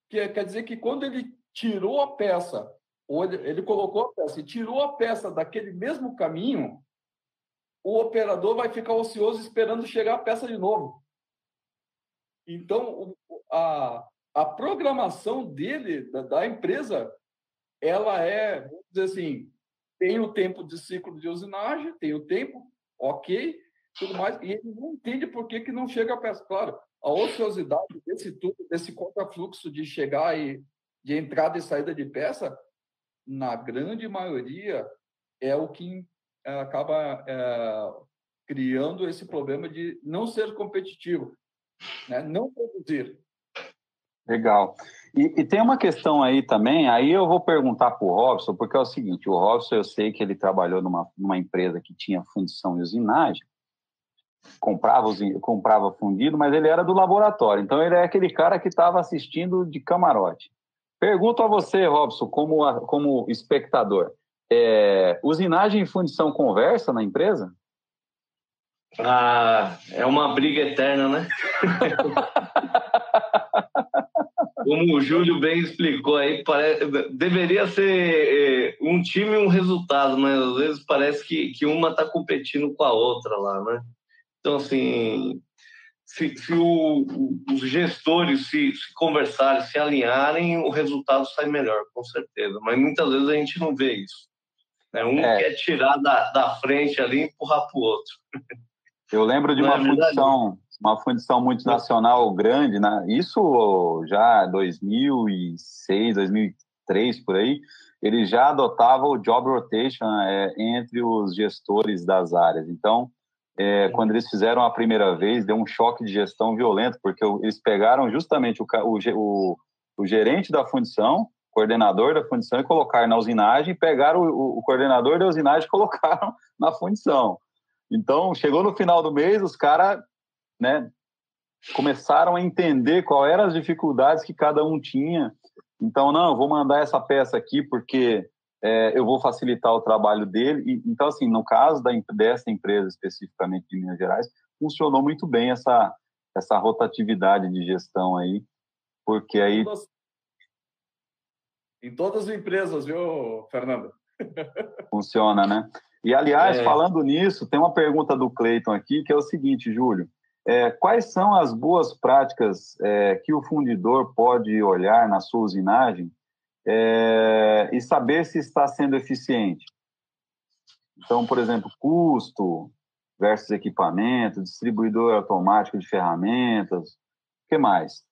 Que quer dizer que quando ele tirou a peça, ou ele, ele colocou a peça e tirou a peça daquele mesmo caminho, o operador vai ficar ocioso esperando chegar a peça de novo. Então, a, a programação dele, da, da empresa, ela é, vamos dizer assim, tem o tempo de ciclo de usinagem, tem o tempo, ok, tudo mais, e ele não entende por que, que não chega a peça. Claro, a ociosidade desse tudo, desse contrafluxo de chegar e de entrada e saída de peça, na grande maioria, é o que eh, acaba é, criando esse problema de não ser competitivo, né? não produzir. Legal. E, e, tem uma questão aí também, aí eu vou perguntar para o Robson, porque é o seguinte, o Robson, eu sei que ele trabalhou numa, numa empresa que tinha fundição e usinagem, comprava, comprava fundido, mas ele era do laboratório, então ele é aquele cara que estava assistindo de camarote. Pergunto a você, Robson, como, como espectador, é, usinagem e fundição conversa na empresa? Ah, é uma briga eterna, né? Como o Júlio bem explicou aí, parece, deveria ser é, um time e um resultado, mas às vezes parece que, que uma está competindo com a outra lá, né? Então, assim, se, se o, os gestores se, se, conversarem, se alinharem, o resultado sai melhor, com certeza. Mas muitas vezes a gente não vê isso. Né? Um é. quer tirar da, da frente ali e empurrar para o outro. Eu lembro de uma é fundição, uma fundição multinacional grande, né? isso já 2006, 2003, por aí, ele já adotava o job rotation é, entre os gestores das áreas. Então, é, quando eles fizeram a primeira vez, deu um choque de gestão violento, porque eles pegaram justamente o, o, o, gerente da fundição, coordenador da fundição e colocaram na usinagem, pegaram o, o, coordenador da usinagem e colocaram na fundição. Então, chegou no final do mês, os caras né, começaram a entender quais eram as dificuldades que cada um tinha. Então, não, vou mandar essa peça aqui porque é, eu vou facilitar o trabalho dele. E, então, assim, no caso da, dessa empresa especificamente de Minas Gerais, funcionou muito bem essa, essa rotatividade de gestão aí, porque aí em todas as empresas, viu, Fernando? Funciona, né? E, aliás, é. falando nisso, tem uma pergunta do Cleiton aqui, que é o seguinte, Júlio. É, quais são as boas práticas é, que o fundidor pode olhar na sua usinagem é, e saber se está sendo eficiente? Então, por exemplo, custo versus equipamento, distribuidor automático de ferramentas, o que mais?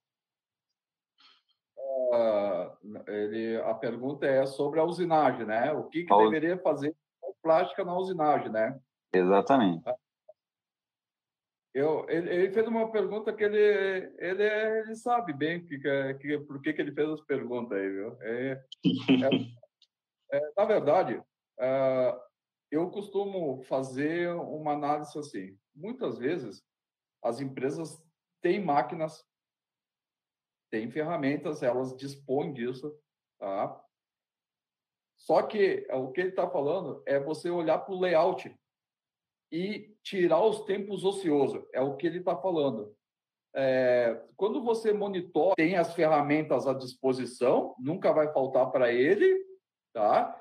ele, a pergunta é sobre a usinagem, né? O que, que deveria fazer com plástica na usinagem, né? Exatamente. Eu, ele, ele, fez uma pergunta que ele, ele, ele sabe bem que, que, por que, que ele fez as perguntas aí, viu? É, é, é, na verdade, é, eu costumo fazer uma análise assim. Muitas vezes, as empresas têm máquinas tem ferramentas, elas dispõem disso, tá? Só que o que ele está falando é você olhar para o layout e tirar os tempos ociosos, é o que ele está falando. É, quando você monitora, tem as ferramentas à disposição, nunca vai faltar para ele, tá?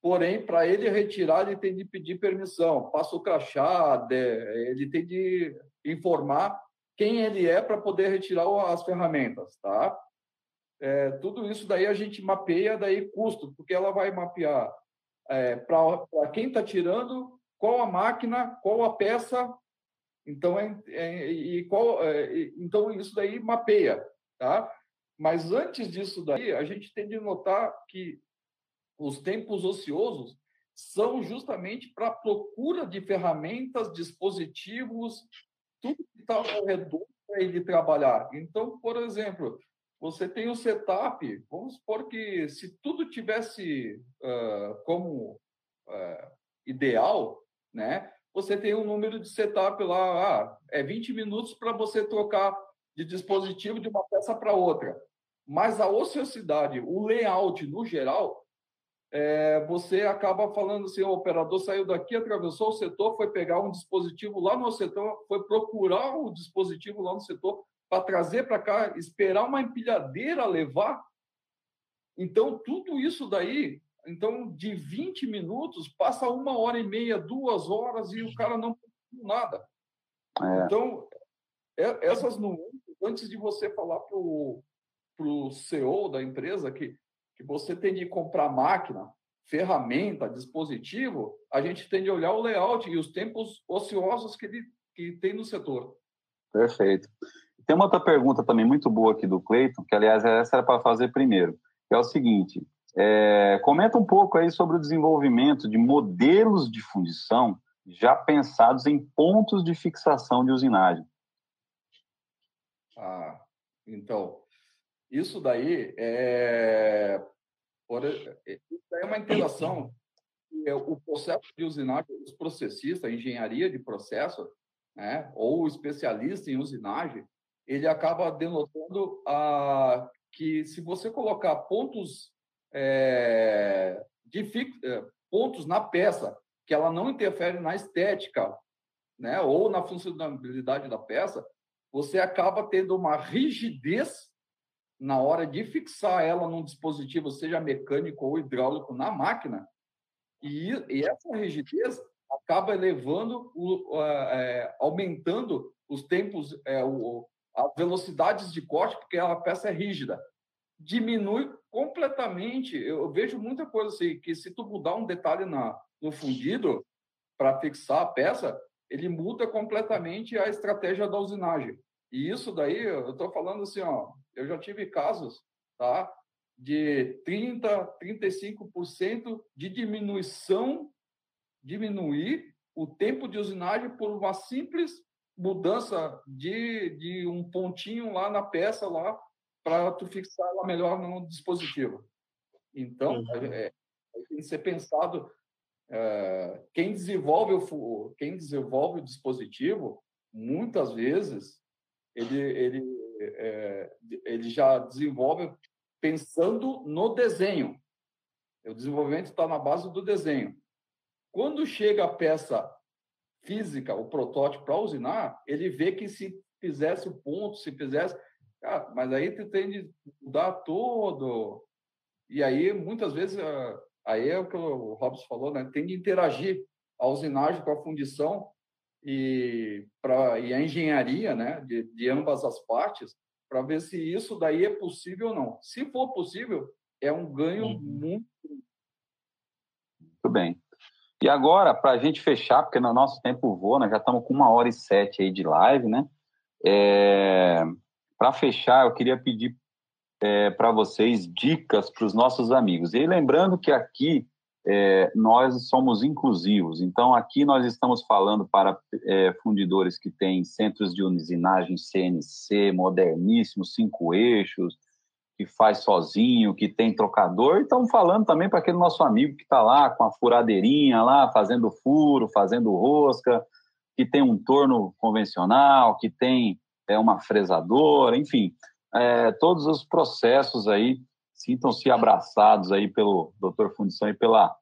Porém, para ele retirar, ele tem de pedir permissão, passa o crachá, ele tem de informar quem ele é para poder retirar as ferramentas, tá? É, tudo isso daí a gente mapeia daí custo, porque ela vai mapear é, para quem está tirando, qual a máquina, qual a peça, então é, é e qual, é, então isso daí mapeia, tá? Mas antes disso daí, a gente tem de notar que os tempos ociosos são justamente para a procura de ferramentas, dispositivos, tudo que está ao redor para ele trabalhar. Então, por exemplo, você tem o setup, vamos supor que se tudo tivesse uh, como uh, ideal, né? Você tem um número de setup lá, ah, é 20 minutos para você trocar de dispositivo de uma peça para outra. Mas a ociosidade, o layout no geral, é, você acaba falando assim: o operador saiu daqui, atravessou o setor, foi pegar um dispositivo lá no setor, foi procurar o dispositivo lá no setor para trazer para cá, esperar uma empilhadeira levar. Então, tudo isso daí, então, de 20 minutos, passa uma hora e meia, duas horas e o cara não nada. É. Então, é, essas nuances, antes de você falar para o CEO da empresa que que você tem de comprar máquina, ferramenta, dispositivo, a gente tem de olhar o layout e os tempos ociosos que ele que tem no setor. Perfeito. Tem uma outra pergunta também muito boa aqui do Cleiton, que aliás essa era para fazer primeiro, que é o seguinte: é, comenta um pouco aí sobre o desenvolvimento de modelos de fundição já pensados em pontos de fixação de usinagem. Ah, então, isso daí é, isso é uma interação. É o processo de usinagem, os processistas, a engenharia de processo, né, ou o especialista em usinagem, ele acaba denotando a, que se você colocar pontos é, de, é, pontos na peça que ela não interfere na estética, né, ou na funcionalidade da peça, você acaba tendo uma rigidez na hora de fixar ela num dispositivo, seja mecânico ou hidráulico, na máquina, e, e essa rigidez acaba elevando, o, é, aumentando os tempos, é, o, as velocidades de corte, porque a peça é rígida. Diminui completamente. Eu vejo muita coisa assim, que se tu mudar um detalhe na, no fundido para fixar a peça, ele muda completamente a estratégia da usinagem. E isso daí, eu estou falando assim, ó, eu já tive casos, tá? De 30, 35% de diminuição, diminuir o tempo de usinagem por uma simples mudança de, de um pontinho lá na peça lá para tu fixar ela melhor no dispositivo. Então, uhum. é, é, tem que ser pensado é, quem desenvolve o quem desenvolve o dispositivo muitas vezes ele ele é, ele já desenvolve pensando no desenho. O desenvolvimento está na base do desenho. Quando chega a peça física, o protótipo para usinar, ele vê que se fizesse o ponto, se fizesse. Ah, mas aí tu tem de mudar todo. E aí, muitas vezes, ah, aí é o que o Robson falou, né? Tem de interagir a usinagem com a fundição e, pra, e a engenharia né, de, de ambas as partes para ver se isso daí é possível ou não. Se for possível, é um ganho uhum. muito. Muito bem. E agora, para a gente fechar, porque no nosso tempo voa, nós já estamos com uma hora e sete aí de live, né? É... Para fechar, eu queria pedir é, para vocês dicas para os nossos amigos. E lembrando que aqui é, nós somos inclusivos. Então, aqui nós estamos falando para é, fundidores que têm centros de usinagem CNC, moderníssimos, cinco eixos, que faz sozinho, que tem trocador. E estamos falando também para aquele nosso amigo que está lá com a furadeirinha lá, fazendo furo, fazendo rosca, que tem um torno convencional, que tem é, uma fresadora, enfim, é, todos os processos aí sintam-se abraçados aí pelo Doutor Fundição e pela,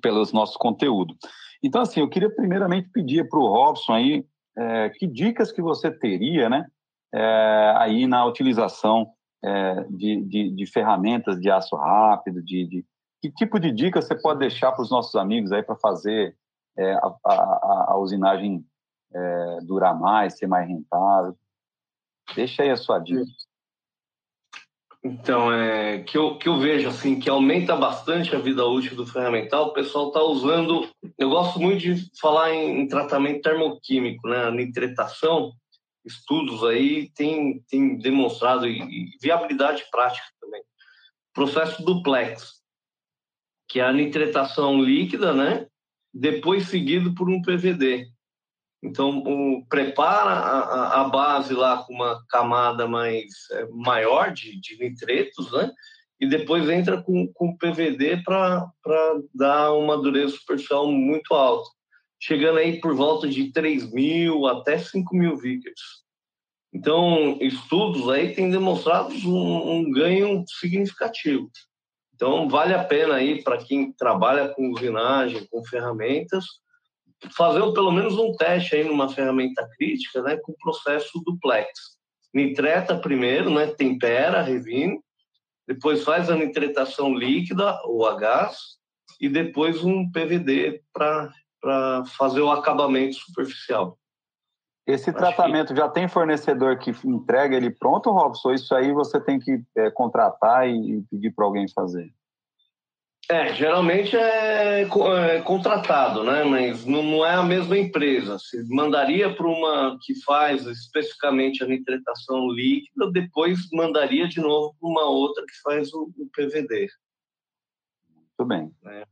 pelos nossos conteúdos. Então, assim, eu queria primeiramente pedir para o Robson aí é, que dicas que você teria, né, é, aí na utilização é, de, de, de, ferramentas de aço rápido, de, de, que tipo de dicas você pode deixar para os nossos amigos aí para fazer é, a, a, a, usinagem é, durar mais, ser mais rentável? Deixa aí a sua dica. Então, é, que, eu, que eu vejo assim, que aumenta bastante a vida útil do ferramental, o pessoal está usando. Eu gosto muito de falar em, em tratamento termoquímico, né? Nitretação, estudos aí tem, tem demonstrado, e, e viabilidade prática também. Processo duplex, que é a nitretação líquida, né? Depois seguido por um PVD. Então, o, prepara a, a, base lá com uma camada mais é, maior de, de nitretos, né? E depois entra com, com PVD para dar uma dureza superficial muito alta, chegando aí por volta de 3 mil até 5 mil vickers. Então, estudos aí têm demonstrado um, um ganho significativo. Então, vale a pena aí para quem trabalha com usinagem, com ferramentas, fazer pelo menos um teste aí numa ferramenta crítica, né, com o processo duplex. Nitreta primeiro, né, tempera, revine, depois faz a nitretação líquida ou a gás e depois um PVD para fazer o acabamento superficial. Esse Acho tratamento que... já tem fornecedor que entrega ele pronto, Robson? Isso aí você tem que é, contratar e pedir para alguém fazer? É, geralmente é, é, contratado, né? Mas não, é a mesma empresa. Se mandaria para uma que faz especificamente a nitretação líquida, depois mandaria de novo para uma outra que faz o, PVD. Muito bem. É.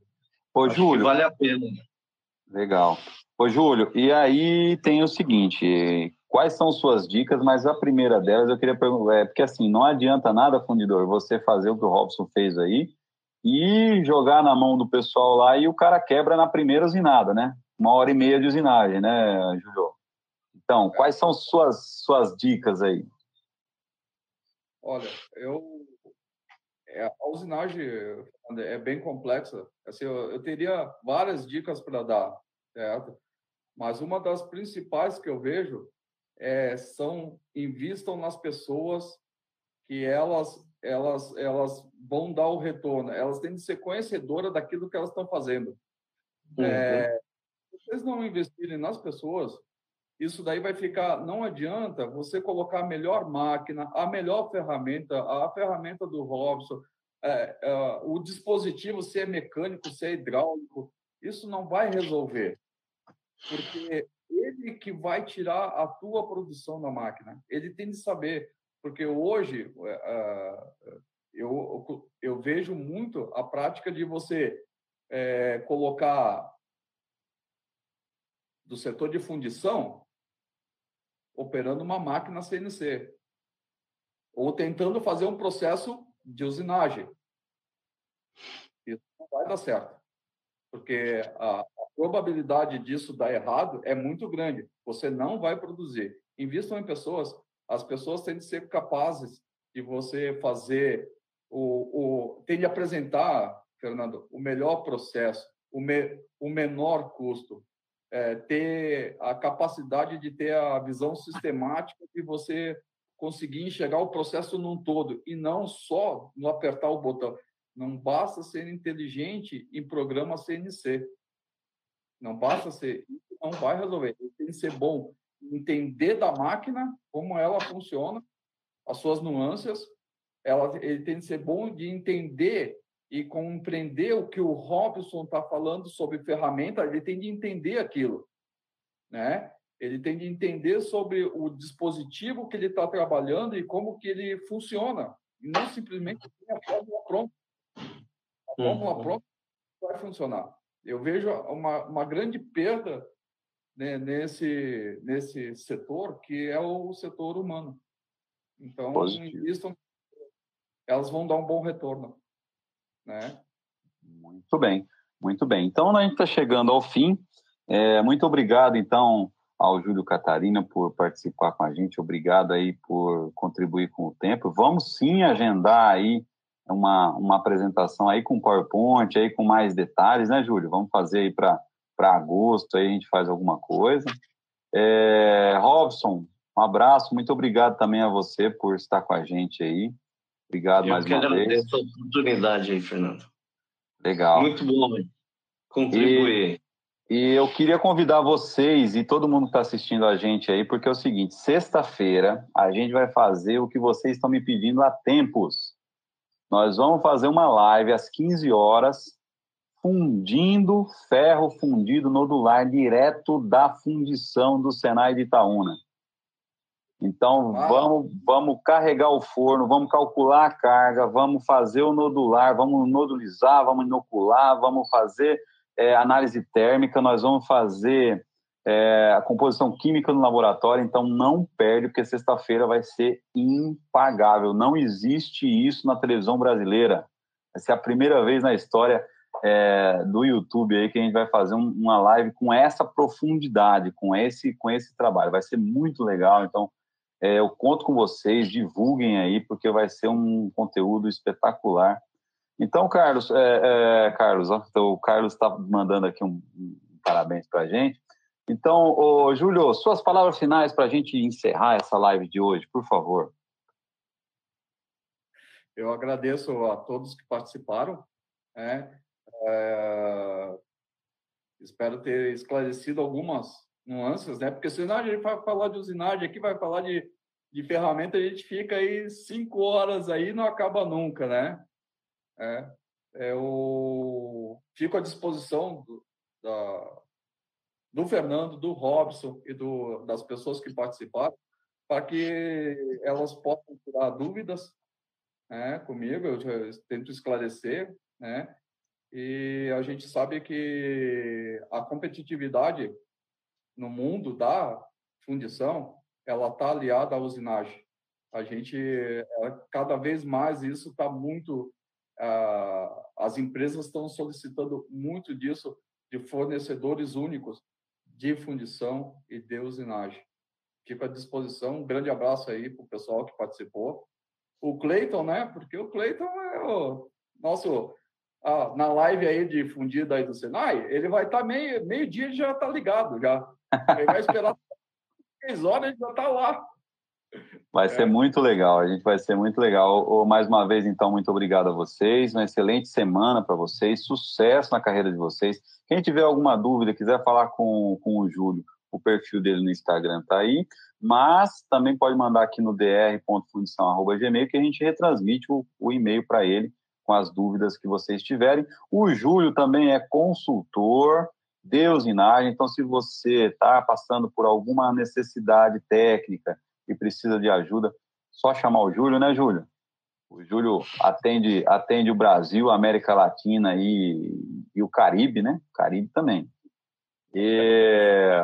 Ô, Júlio. vale a pena. Legal. Ô, Júlio, e aí tem o seguinte: quais são suas dicas? Mas a primeira delas eu queria perguntar, é, porque assim, não adianta nada, fundidor, você fazer o que o Robson fez aí e jogar na mão do pessoal lá e o cara quebra na primeira usinada, né? Uma hora e meia de usinagem, né, Júlio? Então, quais são suas, suas dicas aí? Olha, eu é, a usinagem é bem complexa. Assim, eu, eu teria várias dicas para dar, certo? Mas uma das principais que eu vejo é, são invistam nas pessoas que elas elas elas vão dar o retorno. Elas têm de ser conhecedoras daquilo que elas estão fazendo. Uhum. É, se vocês não investirem nas pessoas, isso daí vai ficar. Não adianta você colocar a melhor máquina, a melhor ferramenta, a ferramenta do Robson, é, é, o dispositivo, se é mecânico, se é hidráulico, isso não vai resolver porque ele que vai tirar a tua produção da máquina. Ele tem de saber, porque hoje uh, eu, eu vejo muito a prática de você é, colocar do setor de fundição operando uma máquina CNC ou tentando fazer um processo de usinagem. Isso não vai dar certo, porque a, probabilidade disso dar errado é muito grande. Você não vai produzir. Invistam em pessoas. As pessoas têm de ser capazes de você fazer o, o tem de apresentar, Fernando, o melhor processo, o, me, o menor custo, é, ter a capacidade de ter a visão sistemática de você conseguir enxergar o processo num todo e não só no apertar o botão. Não basta ser inteligente em programa CNC. Não basta ser, isso não vai resolver. Tem que ser bom, entender da máquina, como ela funciona, as suas nuances. Ela, ele tem que ser bom de entender e compreender o que o Robson está falando sobre ferramenta. Ele tem de entender aquilo, né? Ele tem de entender sobre o dispositivo que ele está trabalhando e como que ele funciona. E não simplesmente a fórmula pronta. A fórmula uhum. pronta vai funcionar eu vejo uma, uma grande perda né, nesse, nesse setor, que é o setor humano. Então, invistam, elas vão dar um bom retorno. Né? Muito bem, muito bem. Então, a gente está chegando ao fim. É, muito obrigado, então, ao Júlio Catarina por participar com a gente. Obrigado aí por contribuir com o tempo. Vamos sim agendar aí uma, uma apresentação aí com PowerPoint, aí com mais detalhes, né, Júlio? Vamos fazer aí para agosto, aí a gente faz alguma coisa. É, Robson, um abraço, muito obrigado também a você por estar com a gente aí. Obrigado Eu mais uma vez. Eu que agradeço a oportunidade aí, Fernando. Legal. Muito bom contribuir. E, e eu queria convidar vocês e todo mundo que está assistindo a gente aí, porque é o seguinte: sexta-feira a gente vai fazer o que vocês estão me pedindo há tempos nós vamos fazer uma live às 15 horas, fundindo ferro fundido nodular direto da fundição do Senai de Itaúna. Então, vamos, vamos carregar o forno, vamos calcular a carga, vamos fazer o nodular, vamos nodulizar, vamos inocular, vamos fazer é, análise térmica, nós vamos fazer é, a composição química no laboratório, então não perde, porque sexta-feira vai ser impagável. Não existe isso na televisão brasileira. Vai ser a primeira vez na história é, do YouTube aí que a gente vai fazer um, uma live com essa profundidade, com esse, com esse trabalho. Vai ser muito legal. Então, é, eu conto com vocês, divulguem aí, porque vai ser um conteúdo espetacular. Então, Carlos, é, é Carlos, ó, então, o Carlos está mandando aqui um, um parabéns para a gente. Então, ô, Júlio, suas palavras finais para a gente encerrar essa live de hoje, por favor. Eu agradeço a todos que participaram. Né? É... Espero ter esclarecido algumas nuances, né? Porque senão a gente vai falar de usinagem aqui, vai falar de, de ferramenta, a gente fica aí cinco horas aí não acaba nunca, né? É, eu fico à disposição do, da, do Fernando, do Robson e do, das pessoas que participaram, para que elas possam tirar dúvidas né, comigo, eu, eu tento esclarecer, né? E a gente sabe que a competitividade no mundo da fundição, ela está aliada à usinagem. A gente, cada vez mais isso está muito, uh, as empresas estão solicitando muito disso de fornecedores únicos de fundição e de usinagem. Fico à disposição. Um grande abraço aí para o pessoal que participou. O Cleiton, né? Porque o Cleiton é o nosso. Ah, na live aí de fundida aí do Senai, ele vai estar tá meio, meio dia já está ligado já. Ele vai esperar três horas e já está lá. Vai ser é. muito legal, a gente vai ser muito legal. Mais uma vez, então, muito obrigado a vocês. Uma excelente semana para vocês, sucesso na carreira de vocês. Quem tiver alguma dúvida, quiser falar com, com o Júlio, o perfil dele no Instagram está aí, mas também pode mandar aqui no dr.fundição.gmail que a gente retransmite o, o e-mail para ele com as dúvidas que vocês tiverem. O Júlio também é consultor de usinagem, então se você está passando por alguma necessidade técnica, e precisa de ajuda, só chamar o Júlio, né, Júlio? O Júlio atende, atende o Brasil, a América Latina e, e o Caribe, né? O Caribe também. E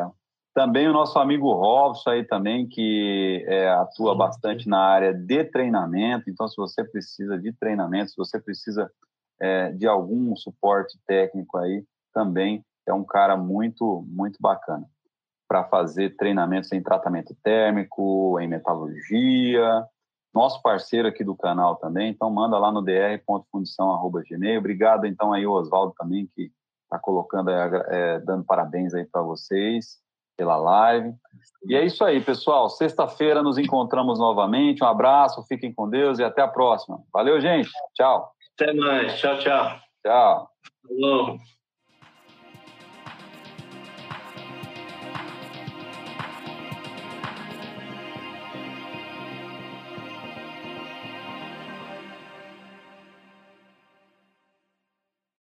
também o nosso amigo Robson aí também, que é, atua bastante na área de treinamento. Então, se você precisa de treinamento, se você precisa é, de algum suporte técnico aí, também é um cara muito, muito bacana para fazer treinamentos em tratamento térmico, em metalurgia. Nosso parceiro aqui do canal também, então manda lá no dr.fundição@gmail. Obrigado então aí o Oswaldo também que está colocando, é, dando parabéns aí para vocês pela live. E é isso aí, pessoal. Sexta-feira nos encontramos novamente. Um abraço, fiquem com Deus e até a próxima. Valeu, gente. Tchau. Até mais. Tchau, tchau. Tchau. Falou.